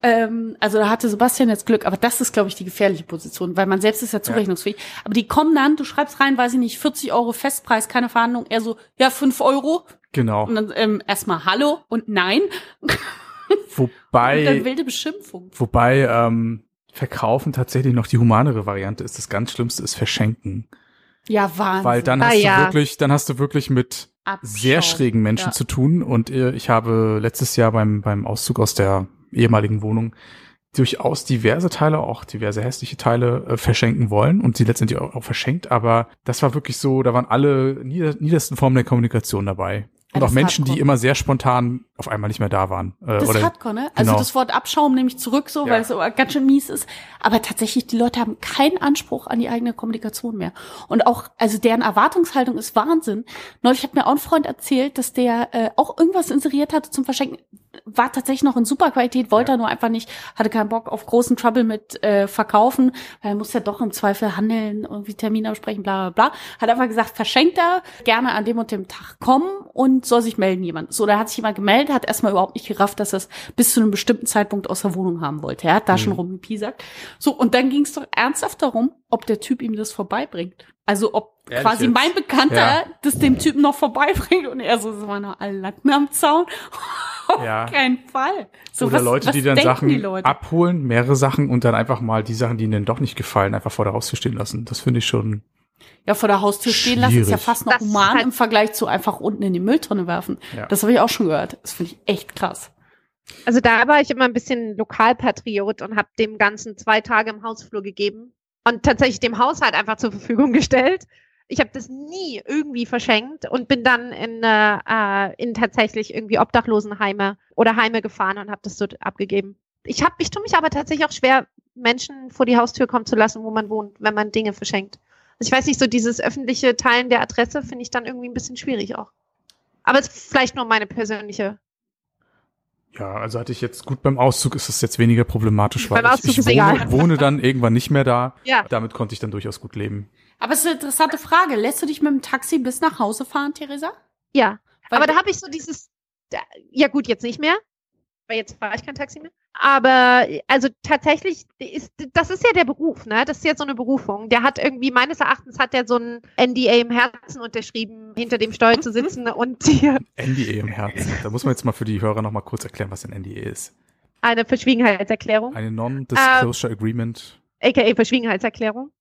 Ähm, also da hatte Sebastian jetzt Glück, aber das ist, glaube ich, die gefährliche Position, weil man selbst ist ja zurechnungsfähig. Aber die kommen dann, du schreibst rein, weiß ich nicht, 40 Euro Festpreis, keine Verhandlung, eher so, ja, 5 Euro. Genau. Und dann ähm, erstmal Hallo und Nein. Und dann Wobei, wilde Beschimpfung. wobei ähm, Verkaufen tatsächlich noch die humanere Variante ist. Das ganz Schlimmste ist Verschenken. Ja, Wahnsinn. Weil dann Ah, hast ja. du wirklich, dann hast du wirklich mit Abschau. sehr schrägen Menschen Ja. zu tun. Und äh, ich habe letztes Jahr beim, beim Auszug aus der ehemaligen Wohnung durchaus diverse Teile, auch diverse hässliche Teile äh, verschenken wollen und sie letztendlich auch, auch verschenkt, aber das war wirklich so, da waren alle nieder, niedersten Formen der Kommunikation dabei. Und auch Menschen, die Hardcore. immer sehr spontan auf einmal nicht mehr da waren. Äh, Das oder, ist Hardcore, ne? Also genau. das Wort Abschaum nehme ich zurück so, Ja. weil es so ganz schön mies ist. Aber tatsächlich, die Leute haben keinen Anspruch an die eigene Kommunikation mehr. Und auch, also deren Erwartungshaltung ist Wahnsinn. Neulich hat mir auch ein Freund erzählt, dass der äh, auch irgendwas inseriert hatte zum Verschenken. War tatsächlich noch in super Qualität, wollte Ja. er nur einfach nicht, hatte keinen Bock auf großen Trouble mit äh, Verkaufen, weil er muss ja doch im Zweifel handeln, irgendwie Termine absprechen, bla bla bla. Hat einfach gesagt, verschenkt er, gerne an dem und dem Tag kommen und soll sich melden jemand. So, da hat sich jemand gemeldet, hat erstmal überhaupt nicht gerafft, dass er es bis zu einem bestimmten Zeitpunkt aus der Wohnung haben wollte. Er hat da Mhm. schon rumgepiesackt. So, und dann ging es doch ernsthaft darum, ob der Typ ihm das vorbeibringt. Also ob Ehrlich quasi jetzt? mein Bekannter Ja. das dem Typen noch vorbeibringt und er so, so meine alle Latten am Zaun. Auf Ja. keinen Fall. So, oder was, Leute, was die dann Sachen die Leute? abholen, mehrere Sachen und dann einfach mal die Sachen, die ihnen doch nicht gefallen, einfach vor der Haustür stehen lassen. Das finde ich schon. Ja, vor der Haustür stehen lassen ist ja Schwierig. fast noch Das ist human halt- im Vergleich zu einfach unten in die Mülltonne werfen. Ja. Das habe ich auch schon gehört. Das finde ich echt krass. Also da war ich immer ein bisschen Lokalpatriot und habe dem Ganzen zwei Tage im Hausflur gegeben und tatsächlich dem Haushalt einfach zur Verfügung gestellt. Ich habe das nie irgendwie verschenkt und bin dann in, äh, äh, in tatsächlich irgendwie Obdachlosenheime oder Heime gefahren und habe das dort abgegeben. Ich habe, ich tue mich aber tatsächlich auch schwer, Menschen vor die Haustür kommen zu lassen, wo man wohnt, wenn man Dinge verschenkt. Also ich weiß nicht, so dieses öffentliche Teilen der Adresse finde ich dann irgendwie ein bisschen schwierig auch. Aber es ist vielleicht nur meine persönliche Ja, also hatte ich jetzt gut beim Auszug ist es jetzt weniger problematisch, weil Beim ich, ich wohne, wohne dann irgendwann nicht mehr da. Ja. Damit konnte ich dann durchaus gut leben. Aber es ist eine interessante Frage. Lässt du dich mit dem Taxi bis nach Hause fahren, Theresa? Ja, Weil aber da habe ich so dieses, ja gut, jetzt nicht mehr, weil jetzt fahre ich kein Taxi mehr. Aber also tatsächlich ist, das ist ja der Beruf, ne? Das ist ja so eine Berufung. Der hat irgendwie, meines Erachtens hat der so ein NDA im Herzen unterschrieben, hinter dem Steuer zu sitzen und hier NDA im Herzen. Da muss man jetzt mal für die Hörer noch mal kurz erklären, was ein NDA ist. eine Verschwiegenheitserklärung, Eine Non-Disclosure Agreement. aka Verschwiegenheitserklärung.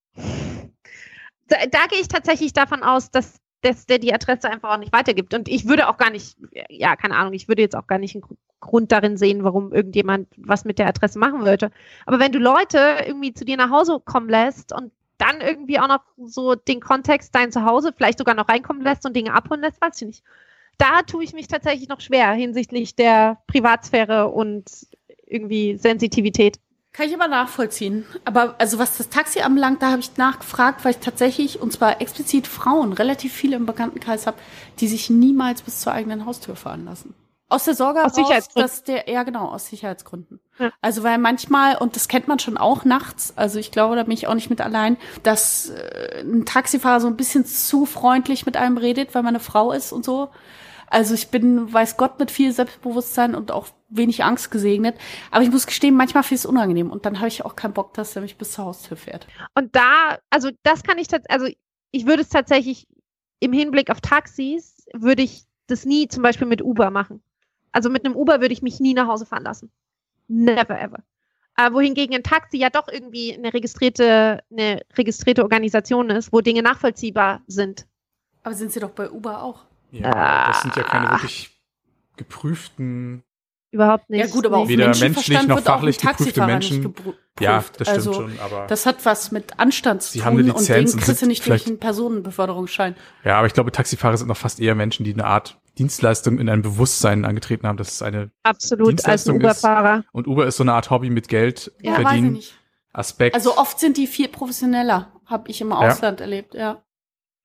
Da, da gehe ich tatsächlich davon aus, dass, dass der die Adresse einfach auch nicht weitergibt. Und ich würde auch gar nicht, ja, keine Ahnung, ich würde jetzt auch gar nicht einen Gr- Grund darin sehen, warum irgendjemand was mit der Adresse machen wollte. Aber wenn du Leute irgendwie zu dir nach Hause kommen lässt und dann irgendwie auch noch so den Kontext dein Zuhause vielleicht sogar noch reinkommen lässt und Dinge abholen lässt, weiß ich nicht. Da tue ich mich tatsächlich noch schwer hinsichtlich der Privatsphäre und irgendwie Sensitivität. Kann ich aber nachvollziehen. Aber also was das Taxi anbelangt, da habe ich nachgefragt, weil ich tatsächlich, und zwar explizit Frauen, relativ viele im Bekanntenkreis habe, die sich niemals bis zur eigenen Haustür fahren lassen. Aus der Sorge Aus Sicherheitsgründen. dass der, ja genau, aus Sicherheitsgründen. Ja. Also weil manchmal, und das kennt man schon auch nachts, also ich glaube, da bin ich auch nicht mit allein, dass äh, ein Taxifahrer so ein bisschen zu freundlich mit einem redet, weil man eine Frau ist und so. Also ich bin, weiß Gott, mit viel Selbstbewusstsein und auch wenig Angst gesegnet. Aber ich muss gestehen, manchmal viel es unangenehm. Und dann habe ich auch keinen Bock, dass er mich bis zur Haustür fährt. Und da, also das kann ich tatsächlich, also ich würde es tatsächlich im Hinblick auf Taxis, würde ich das nie zum Beispiel mit Uber machen. Also mit einem Uber würde ich mich nie nach Hause fahren lassen. Never ever. Äh, wohingegen ein Taxi ja doch irgendwie eine registrierte, eine registrierte Organisation ist, wo Dinge nachvollziehbar sind. Aber sind sie doch bei Uber auch? Ja, das sind ja keine Ah. wirklich geprüften. Überhaupt nicht. ja gut, aber auch. Weder Menschenverstand menschlich noch wird auch ein fachlich geprüfte Taxifahrer Menschen. Nicht geprüft. Ja, das stimmt also, schon, aber. Das hat was mit Anstand zu Sie tun haben eine und Lizenz den und kriegst du nicht durch vielleicht- einen Personenbeförderungsschein. ja, aber ich glaube, Taxifahrer sind noch fast eher Menschen, die eine Art Dienstleistung in ein Bewusstsein angetreten haben, dass es eine Absolut, als ein Dienstleistung ist- Uberfahrer. und Uber ist so eine Art Hobby mit Geld Ja, weiß ich verdienen nicht. Aspekt. Also oft sind die viel professioneller, habe ich im Ausland erlebt, ja.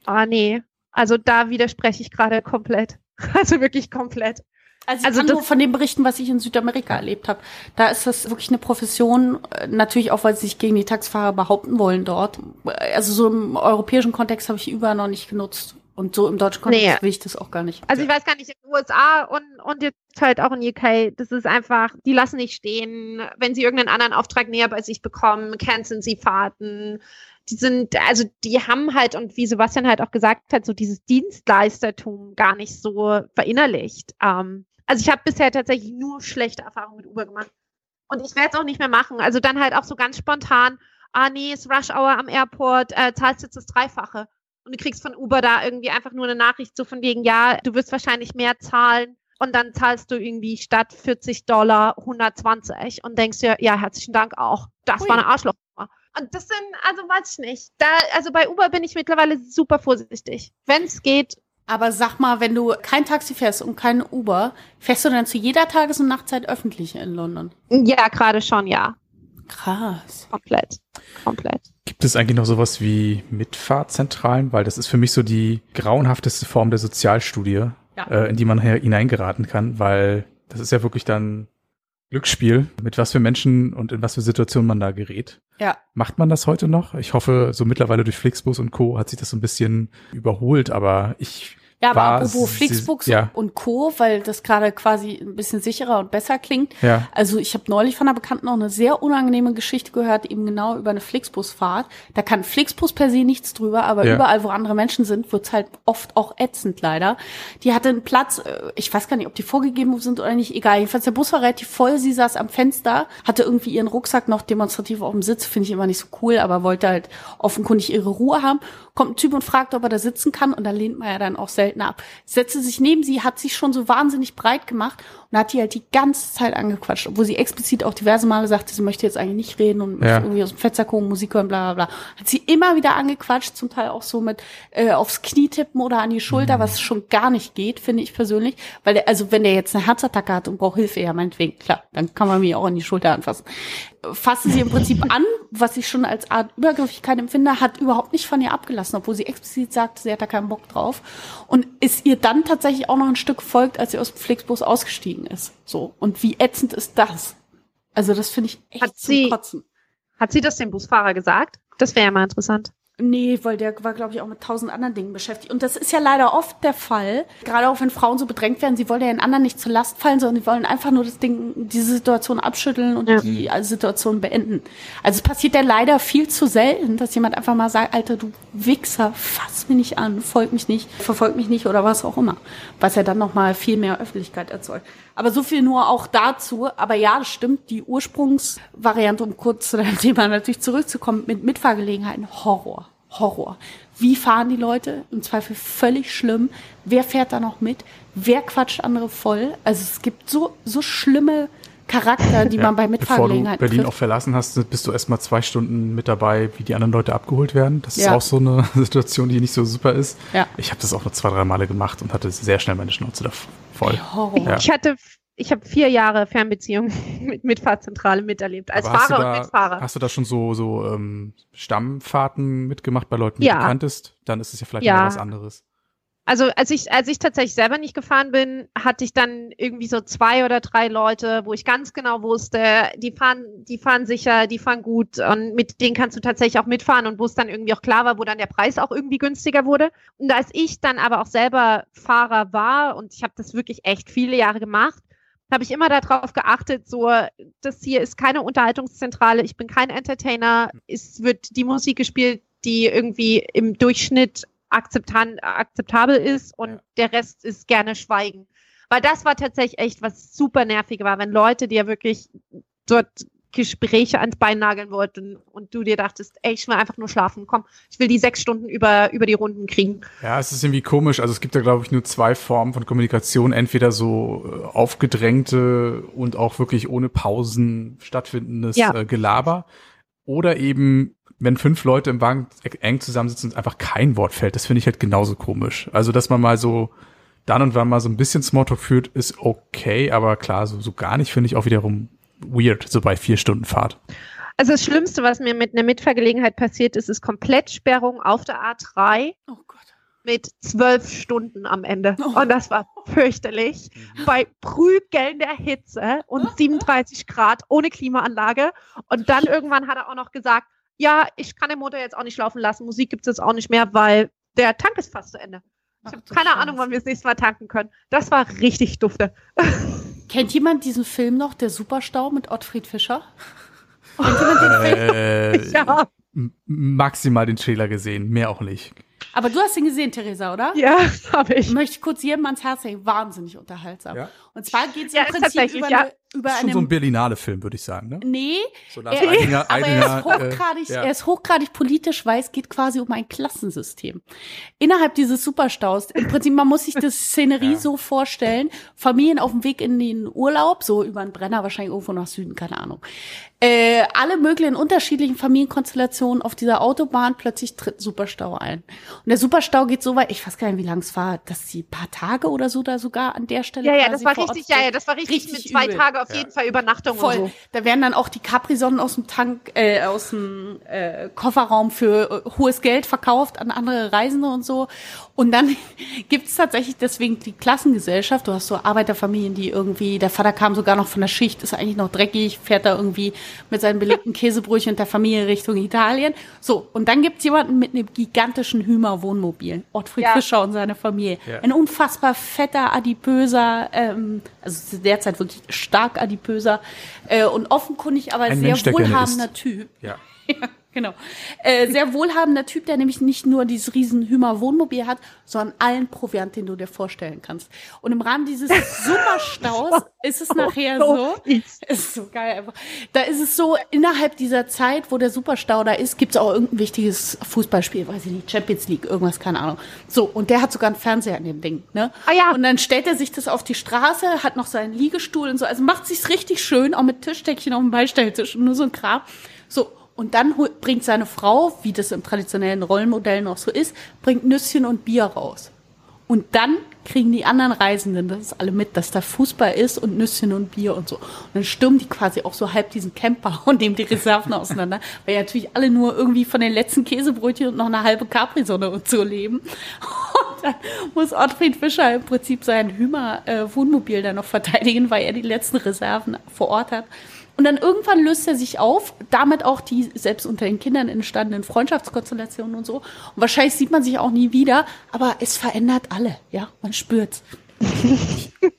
Ah, nee. Also da widerspreche ich gerade komplett. Also wirklich komplett. Also ich Also kann nur von dem berichten, was ich in Südamerika erlebt habe. Da ist das wirklich eine Profession, äh, natürlich auch, weil sie sich gegen die Taxifahrer behaupten wollen dort. Also so im europäischen Kontext habe ich Uber noch nicht genutzt. Und so im deutschen Kontext Nee. will ich das auch gar nicht. Also ich weiß gar nicht, in den USA und, und jetzt halt auch in UK, das ist einfach, die lassen nicht stehen. Wenn sie irgendeinen anderen Auftrag näher bei sich bekommen, canceln sie Fahrten. Die sind, also die haben halt, und wie Sebastian halt auch gesagt hat, so dieses Dienstleistertum gar nicht so verinnerlicht. Ähm, also ich habe bisher tatsächlich nur schlechte Erfahrungen mit Uber gemacht. Und ich werde es auch nicht mehr machen. Also dann halt auch so ganz spontan, ah nee, ist Rush Hour am Airport, äh, zahlst jetzt das Dreifache. Und du kriegst von Uber da irgendwie einfach nur eine Nachricht so von wegen, ja, du wirst wahrscheinlich mehr zahlen, und dann zahlst du irgendwie statt 40 Dollar 120 und denkst dir, ja, herzlichen Dank auch. Das Ui. war eine Arschloch. Und das sind, also weiß ich nicht. Da, also bei Uber bin ich mittlerweile super vorsichtig. Wenn es geht, Aber sag mal, wenn du kein Taxi fährst und kein Uber, fährst du dann zu jeder Tages- und Nachtzeit öffentlich in London? ja, gerade schon, ja. Krass. Komplett. Komplett. Gibt es eigentlich noch sowas wie Mitfahrzentralen? Weil das ist für mich so die grauenhafteste Form der Sozialstudie, Ja. äh, in die man hineingeraten kann, weil das ist ja wirklich dann Glücksspiel, mit was für Menschen und in was für Situationen man da gerät. Ja. Macht man das heute noch? Ich hoffe, so mittlerweile durch Flixbus und Co. hat sich das so ein bisschen überholt, aber ich Ja, aber apropos Flixbus ja. und Co., weil das gerade quasi ein bisschen sicherer und besser klingt. Ja. Also ich habe neulich von einer Bekannten auch eine sehr unangenehme Geschichte gehört, eben genau über eine Flixbusfahrt. Da kann Flixbus per se nichts drüber, aber Ja. überall, wo andere Menschen sind, wird's halt oft auch ätzend leider. Die hatte einen Platz, äh, ich weiß gar nicht, ob die vorgegeben sind oder nicht, egal. Jedenfalls der Bus war relativ voll, sie saß am Fenster, hatte irgendwie ihren Rucksack noch demonstrativ auf dem Sitz, finde ich immer nicht so cool, aber wollte halt offenkundig ihre Ruhe haben. Kommt ein Typ und fragt, ob er da sitzen kann und da lehnt man ja dann auch selten ab. Setzte sich neben sie, hat sich schon so wahnsinnig breit gemacht und hat die halt die ganze Zeit angequatscht, obwohl sie explizit auch diverse Male sagte, sie möchte jetzt eigentlich nicht reden und Ja. irgendwie aus dem Fenster gucken, Musik hören, bla bla bla. Hat sie immer wieder angequatscht, zum Teil auch so mit äh, aufs Knie tippen oder an die Schulter, was schon gar nicht geht, finde ich persönlich. Weil der, also wenn der jetzt eine Herzattacke hat und braucht Hilfe, ja meinetwegen, klar, dann kann man mich auch an die Schulter anfassen. Fasste sie im Prinzip an, was ich schon als Art Übergriffigkeit empfinde, hat überhaupt nicht von ihr abgelassen, obwohl sie explizit sagt, sie hat da keinen Bock drauf. Und ist ihr dann tatsächlich auch noch ein Stück gefolgt, als sie aus dem Flixbus ausgestiegen ist. So. Und wie ätzend ist das? Also das finde ich echt Hat sie- Kotzen. Hat sie das dem Busfahrer gesagt? Das wäre ja mal interessant. Nee, weil der war, glaube ich, auch mit tausend anderen Dingen beschäftigt. Und das ist ja leider oft der Fall, gerade auch wenn Frauen so bedrängt werden, sie wollen ja den anderen nicht zur Last fallen, sondern sie wollen einfach nur das Ding, diese Situation abschütteln und Ja. die also Situation beenden. Also es passiert ja leider viel zu selten, dass jemand einfach mal sagt, Alter, du Wichser, fass mich nicht an, folg mich nicht, verfolg mich nicht oder was auch immer. Was ja dann nochmal viel mehr Öffentlichkeit erzeugt. Aber so viel nur auch dazu. Aber ja, das stimmt, die Ursprungsvariante, um kurz zu deinem Thema natürlich zurückzukommen, mit Mitfahrgelegenheiten, Horror. Horror. Wie fahren die Leute? Im Zweifel völlig schlimm. Wer fährt da noch mit? Wer quatscht andere voll? Also es gibt so, so schlimme Charakter, die Ja, man bei Bevor du Mitfahrgelegenheiten Berlin trifft. auch verlassen hast, bist du erstmal zwei Stunden mit dabei, wie die anderen Leute abgeholt werden. Das ist Ja. auch so eine Situation, die nicht so super ist. Ja. Ich habe das auch nur zwei, drei Male gemacht und hatte sehr schnell meine Schnauze da voll. Ja. Ich hatte, ich habe vier Jahre Fernbeziehung mit Mitfahrzentrale miterlebt, als Aber Fahrer du und da, Mitfahrer. Hast du da schon so, so ähm, Stammfahrten mitgemacht bei Leuten, die Ja. du kanntest? Dann ist es ja vielleicht Ja. noch was anderes. Also als ich, als ich tatsächlich selber nicht gefahren bin, hatte ich dann irgendwie so zwei oder drei Leute, wo ich ganz genau wusste, die fahren, die fahren sicher, die fahren gut und mit denen kannst du tatsächlich auch mitfahren und wo es dann irgendwie auch klar war, wo dann der Preis auch irgendwie günstiger wurde. Und als ich dann aber auch selber Fahrer war und ich habe das wirklich echt viele Jahre gemacht, habe ich immer darauf geachtet, so, das hier ist keine Unterhaltungszentrale, ich bin kein Entertainer, es wird die Musik gespielt, die irgendwie im Durchschnitt akzeptan akzeptabel ist und Ja. der Rest ist gerne Schweigen. Weil das war tatsächlich echt was super nervig war, wenn Leute dir wirklich dort Gespräche ans Bein nageln wollten und du dir dachtest, ey, ich will einfach nur schlafen, komm, ich will die sechs Stunden über, über die Runden kriegen. Ja, es ist irgendwie komisch. Also es gibt da, glaube ich, nur zwei Formen von Kommunikation. Entweder so äh, aufgedrängte und auch wirklich ohne Pausen stattfindendes Ja. äh, Gelaber. Oder eben, wenn fünf Leute im Wagen e- eng zusammensitzen und einfach kein Wort fällt. Das finde ich halt genauso komisch. Also, dass man mal so dann und wann mal so ein bisschen Smalltalk führt, ist okay. Aber klar, so, so gar nicht finde ich auch wiederum weird, so bei vier Stunden Fahrt. Also das Schlimmste, was mir mit einer Mitfahrgelegenheit passiert ist, ist Komplettsperrung auf der A3 Oh Gott. mit zwölf Stunden am Ende. Oh. Und das war fürchterlich. Bei prügelnder Hitze und 37 Grad ohne Klimaanlage. Und dann irgendwann hat er auch noch gesagt, ja, ich kann den Motor jetzt auch nicht laufen lassen. Musik gibt es jetzt auch nicht mehr, weil der Tank ist fast zu Ende. Ich habe keine Scheiße. Ahnung, wann wir das nächste Mal tanken können. Das war richtig dufte. Kennt jemand diesen Film noch, Der Superstau mit Ottfried Fischer? Kennt jemand den Film? Äh, Ja, maximal den Trailer gesehen, mehr auch nicht. Aber du hast ihn gesehen, Theresa, oder? ja, habe ich. Ich möchte kurz jedem ans Herz legen, wahnsinnig unterhaltsam. Ja. Und zwar geht es Ja, im ist Prinzip über ja. eine über ist schon einem so ein Berlinale-Film, würde ich sagen, ne? Nee, So er, Eidinger- aber er Eidinger, ist hochgradig, äh, ja. er ist hochgradig politisch, weil es geht quasi um ein Klassensystem. Innerhalb dieses Superstaus, im Prinzip, man muss sich das Szenerie Ja. so vorstellen, Familien auf dem Weg in den Urlaub, so über einen Brenner, wahrscheinlich irgendwo nach Süden, keine Ahnung. Äh, alle möglichen unterschiedlichen Familienkonstellationen auf dieser Autobahn, plötzlich tritt Superstau ein. Und der Superstau geht so weit, ich weiß gar nicht, wie lang es war, dass sie ein paar Tage oder so da sogar an der Stelle Ja, ja, das war richtig, ja, ja, das war richtig, Richtig mit zwei übel. Tage auf Ja. jeden Fall Übernachtung Voll. und so. Da werden dann auch die Capri-Sonnen aus dem Tank, äh, aus dem äh, Kofferraum für äh, hohes Geld verkauft an andere Reisende und so. Und dann gibt's tatsächlich deswegen die Klassengesellschaft. Du hast so Arbeiterfamilien, die irgendwie, der Vater kam sogar noch von der Schicht, ist eigentlich noch dreckig, fährt da irgendwie mit seinen belegten Käsebrötchen und der Familie Richtung Italien. So, und dann gibt's jemanden mit einem gigantischen Hümer-Wohnmobil. Ottfried Ja. Fischer und seine Familie. Ja. Ein unfassbar fetter, adipöser, ähm, also derzeit wirklich stark adipöser äh, und offenkundig, aber Ein sehr Mensch, wohlhabender. Typ. Ja. Ja, genau. Äh, sehr wohlhabender Typ, der nämlich nicht nur dieses riesen Hümer Wohnmobil hat, sondern allen Proviant, den du dir vorstellen kannst. Und im Rahmen dieses Superstaus ist es nachher so, ist so geil einfach. Da ist es so, innerhalb dieser Zeit, wo der Superstau da ist, gibt es auch irgendein wichtiges Fußballspiel, weiß ich nicht, Champions League, irgendwas, keine Ahnung. So, und der hat sogar einen Fernseher an dem Ding, ne? Ah ja. Und dann stellt er sich das auf die Straße, hat noch seinen Liegestuhl und so, also macht sich's richtig schön, auch mit Tischdeckchen auf dem Beistelltisch und nur so ein Kram. So, und dann bringt seine Frau, wie das im traditionellen Rollenmodell noch so ist, bringt Nüsschen und Bier raus. Und dann kriegen die anderen Reisenden das alle mit, dass da Fußball ist und Nüsschen und Bier und so. Und dann stürmen die quasi auch so halb diesen Camper und nehmen die Reserven auseinander, weil ja natürlich alle nur irgendwie von den letzten Käsebrötchen und noch eine halbe Capri-Sonne und so leben. Und dann muss Ottfried Fischer im Prinzip sein Hümer-Wohnmobil dann noch verteidigen, weil er die letzten Reserven vor Ort hat. Und dann irgendwann löst er sich auf, damit auch die selbst unter den Kindern entstandenen Freundschaftskonstellationen und so. Und wahrscheinlich sieht man sich auch nie wieder, aber es verändert alle, ja, man spürt's.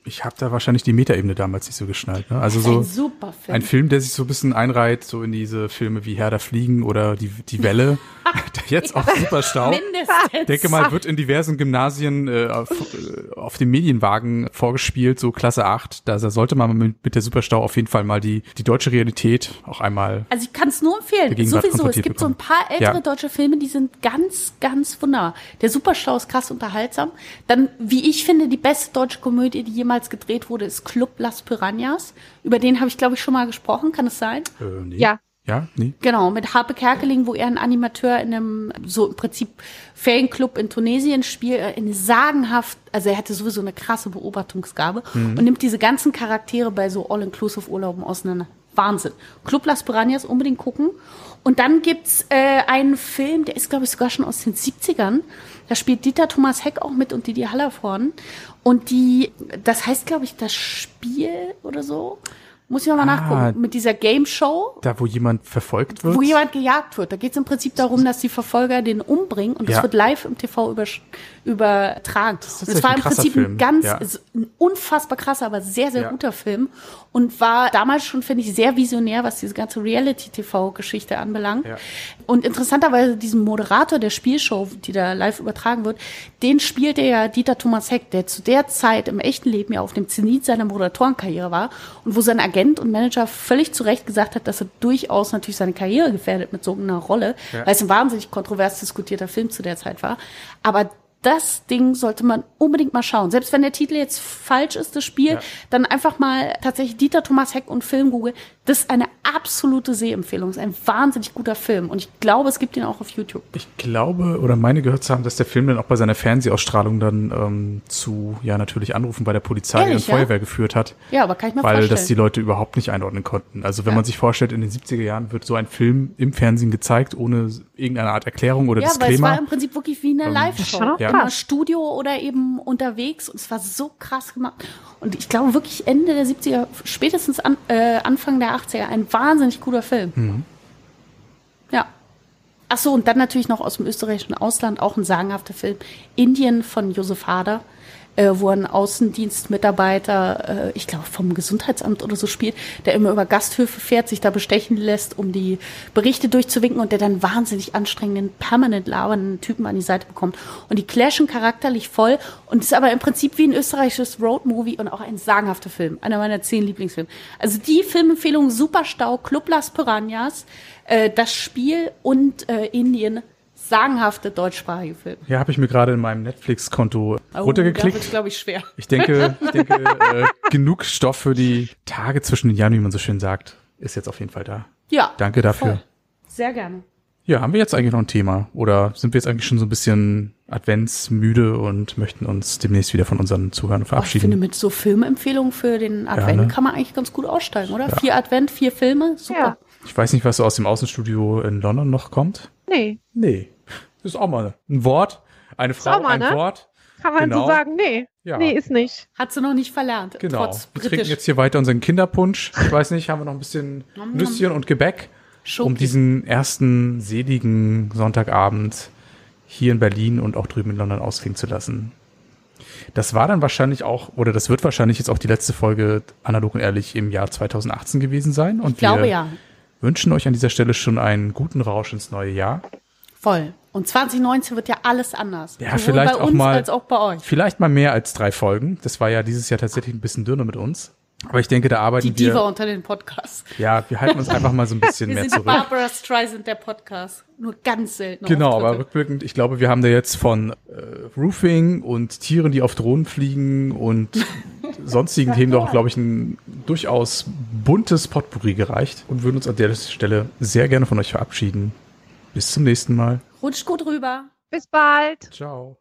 Ich habe da wahrscheinlich die Metaebene damals nicht so geschnallt. Ne? Also so Ein super Film. ein Film, der sich so ein bisschen einreiht, so in diese Filme wie Herr der Fliegen oder Die, die Welle, der jetzt auch Superstau. Mindestens. Ich denke mal, wird in diversen Gymnasien äh, auf, äh, auf dem Medienwagen vorgespielt, so Klasse 8. Da, da sollte man mit, mit der Superstau auf jeden Fall mal die, die deutsche Realität auch einmal Also ich kann es nur empfehlen. Sowieso, es gibt so ein bekommen. paar ältere Ja. deutsche Filme, die sind ganz, ganz wunderbar. Der Superstau ist krass unterhaltsam. Dann, wie ich finde, die beste deutsche Komödie, die jemals gedreht wurde, ist Club Las Piranhas. Über den habe ich, glaube ich, schon mal gesprochen. Kann es sein? äh, nee. Ja. Ja, nee. Genau, mit Harpe Kerkeling, wo er ein Animateur in einem, so im Prinzip Ferienclub in Tunesien spielt, äh, eine sagenhaft, also er hatte sowieso eine krasse Beobachtungsgabe und nimmt diese ganzen Charaktere bei so All-Inclusive-Urlauben auseinander. Wahnsinn. Club Las Piranhas unbedingt gucken. Und dann gibt's äh, einen Film, der ist, glaube ich, sogar schon aus den 70ern. Da spielt Dieter Thomas Heck auch mit und Didi Hallervorden. Und die, das heißt, glaube ich, das Spiel oder so. Muss ich mal Ah. nachgucken. Mit dieser Game Show Da, wo jemand verfolgt wird. wo jemand gejagt wird. Da geht es im Prinzip darum, dass die Verfolger den umbringen und das Ja. wird live im TV über, übertragen. ist Und es war im Prinzip Film, ein ganz, ja. ein unfassbar krasser, aber sehr, sehr Ja. guter Film und war damals schon, finde ich, sehr visionär, was diese ganze Reality-TV-Geschichte anbelangt. Und interessanterweise diesen Moderator der Spielshow, die da live übertragen wird, den spielte ja Dieter Thomas Heck, der zu der Zeit im echten Leben ja auf dem Zenit seiner Moderatorenkarriere war und wo sein Agent und Manager völlig zu Recht gesagt hat, dass er durchaus natürlich seine Karriere gefährdet mit so einer Rolle, Ja. weil es ein wahnsinnig kontrovers diskutierter Film zu der Zeit war. Aber das Ding sollte man unbedingt mal schauen. Selbst wenn der Titel jetzt falsch ist, das Spiel, Ja. dann einfach mal tatsächlich Dieter Thomas Heck und Film Google. Das ist eine absolute Sehempfehlung. Das ist ein wahnsinnig guter Film. Und ich glaube, es gibt ihn auch auf YouTube. Ich glaube oder meine gehört zu haben, dass der Film dann auch bei seiner Fernsehausstrahlung dann ähm, zu, ja natürlich Anrufen bei der Polizei Ehrlich, und ja? Feuerwehr geführt hat, Ja, aber kann ich mir weil vorstellen. das die Leute überhaupt nicht einordnen konnten. Also wenn Ja. man sich vorstellt, in den 70er Jahren wird so ein Film im Fernsehen gezeigt, ohne irgendeine Art Erklärung oder ja, weil es Disclaimer. war im Prinzip wirklich wie eine Ähm, Live-Show. Ja. Immer. Studio oder eben unterwegs. Und es war so krass gemacht. Und ich glaube wirklich Ende der 70er, spätestens an, äh, Anfang der 80er, ein wahnsinnig guter Film. Mhm. Ja. Ach so, und dann natürlich noch aus dem österreichischen Ausland auch ein sagenhafter Film. Indien von Josef Hader. Äh, wo ein Außendienstmitarbeiter, äh, ich glaube vom Gesundheitsamt oder so spielt, der immer über Gasthöfe fährt, sich da bestechen lässt, um die Berichte durchzuwinken und der dann wahnsinnig anstrengenden, permanent labernden Typen an die Seite bekommt. Und die clashen charakterlich voll und ist aber im Prinzip wie ein österreichisches Roadmovie und auch ein sagenhafter Film. Einer meiner zehn Lieblingsfilme. Also die Filmempfehlung Superstau, Club Las Piranhas, äh, das Spiel und äh, Indien sagenhafte deutschsprachige Film. Ja, habe ich mir gerade in meinem Netflix-Konto oh, runtergeklickt. Da glaube ich, schwer. Ich denke, ich denke äh, genug Stoff für die Tage zwischen den Jahren, wie man so schön sagt, ist jetzt auf jeden Fall da. Ja. Danke dafür. Voll. Sehr gerne. Ja, haben wir jetzt eigentlich noch ein Thema? Oder sind wir jetzt eigentlich schon so ein bisschen adventsmüde und möchten uns demnächst wieder von unseren Zuhörern verabschieden? Oh, ich finde, mit so Filmempfehlungen für den Advent ja, ne? kann man eigentlich ganz gut aussteigen, oder? Ja. Vier Advent, vier Filme, super. Ja. Ich weiß nicht, was so aus dem Außenstudio in London noch kommt. Nee. Nee. Das ist auch mal ein Wort. Eine Frau, mal, ein ne? Wort. Kann man genau. so sagen, nee. Ja. Nee, ist nicht. Hat sie noch nicht verlernt. Genau. Trotz wir trinken jetzt hier weiter unseren Kinderpunsch. Ich weiß nicht, haben wir noch ein bisschen Nüsschen und Gebäck, Schoki. um diesen ersten seligen Sonntagabend hier in Berlin und auch drüben in London ausklingen zu lassen. Das war dann wahrscheinlich auch, oder das wird wahrscheinlich jetzt auch die letzte Folge analog und ehrlich im Jahr 2018 gewesen sein. Und ich glaube wir ja. wünschen euch an dieser Stelle schon einen guten Rausch ins neue Jahr. Voll. Und 2019 wird ja alles anders. Ja, vielleicht auch mal, auch Vielleicht mal mehr als drei Folgen. Das war ja dieses Jahr tatsächlich ein bisschen dünner mit uns. Aber ich denke, da arbeiten wir. Die Diva unter den Podcasts. Ja, wir halten uns einfach mal so ein bisschen wir mehr sind zurück. Barbara Streisand der Podcast. Nur ganz selten. Genau, Auftritte. aber rückblickend, ich glaube, wir haben da jetzt von äh, Roofing und Tieren, die auf Drohnen fliegen und sonstigen Themen doch, glaube ich, ein durchaus buntes Potpourri gereicht und würden uns an der Stelle sehr gerne von euch verabschieden. Bis zum nächsten Mal. Rutscht gut rüber. Bis bald. Ciao.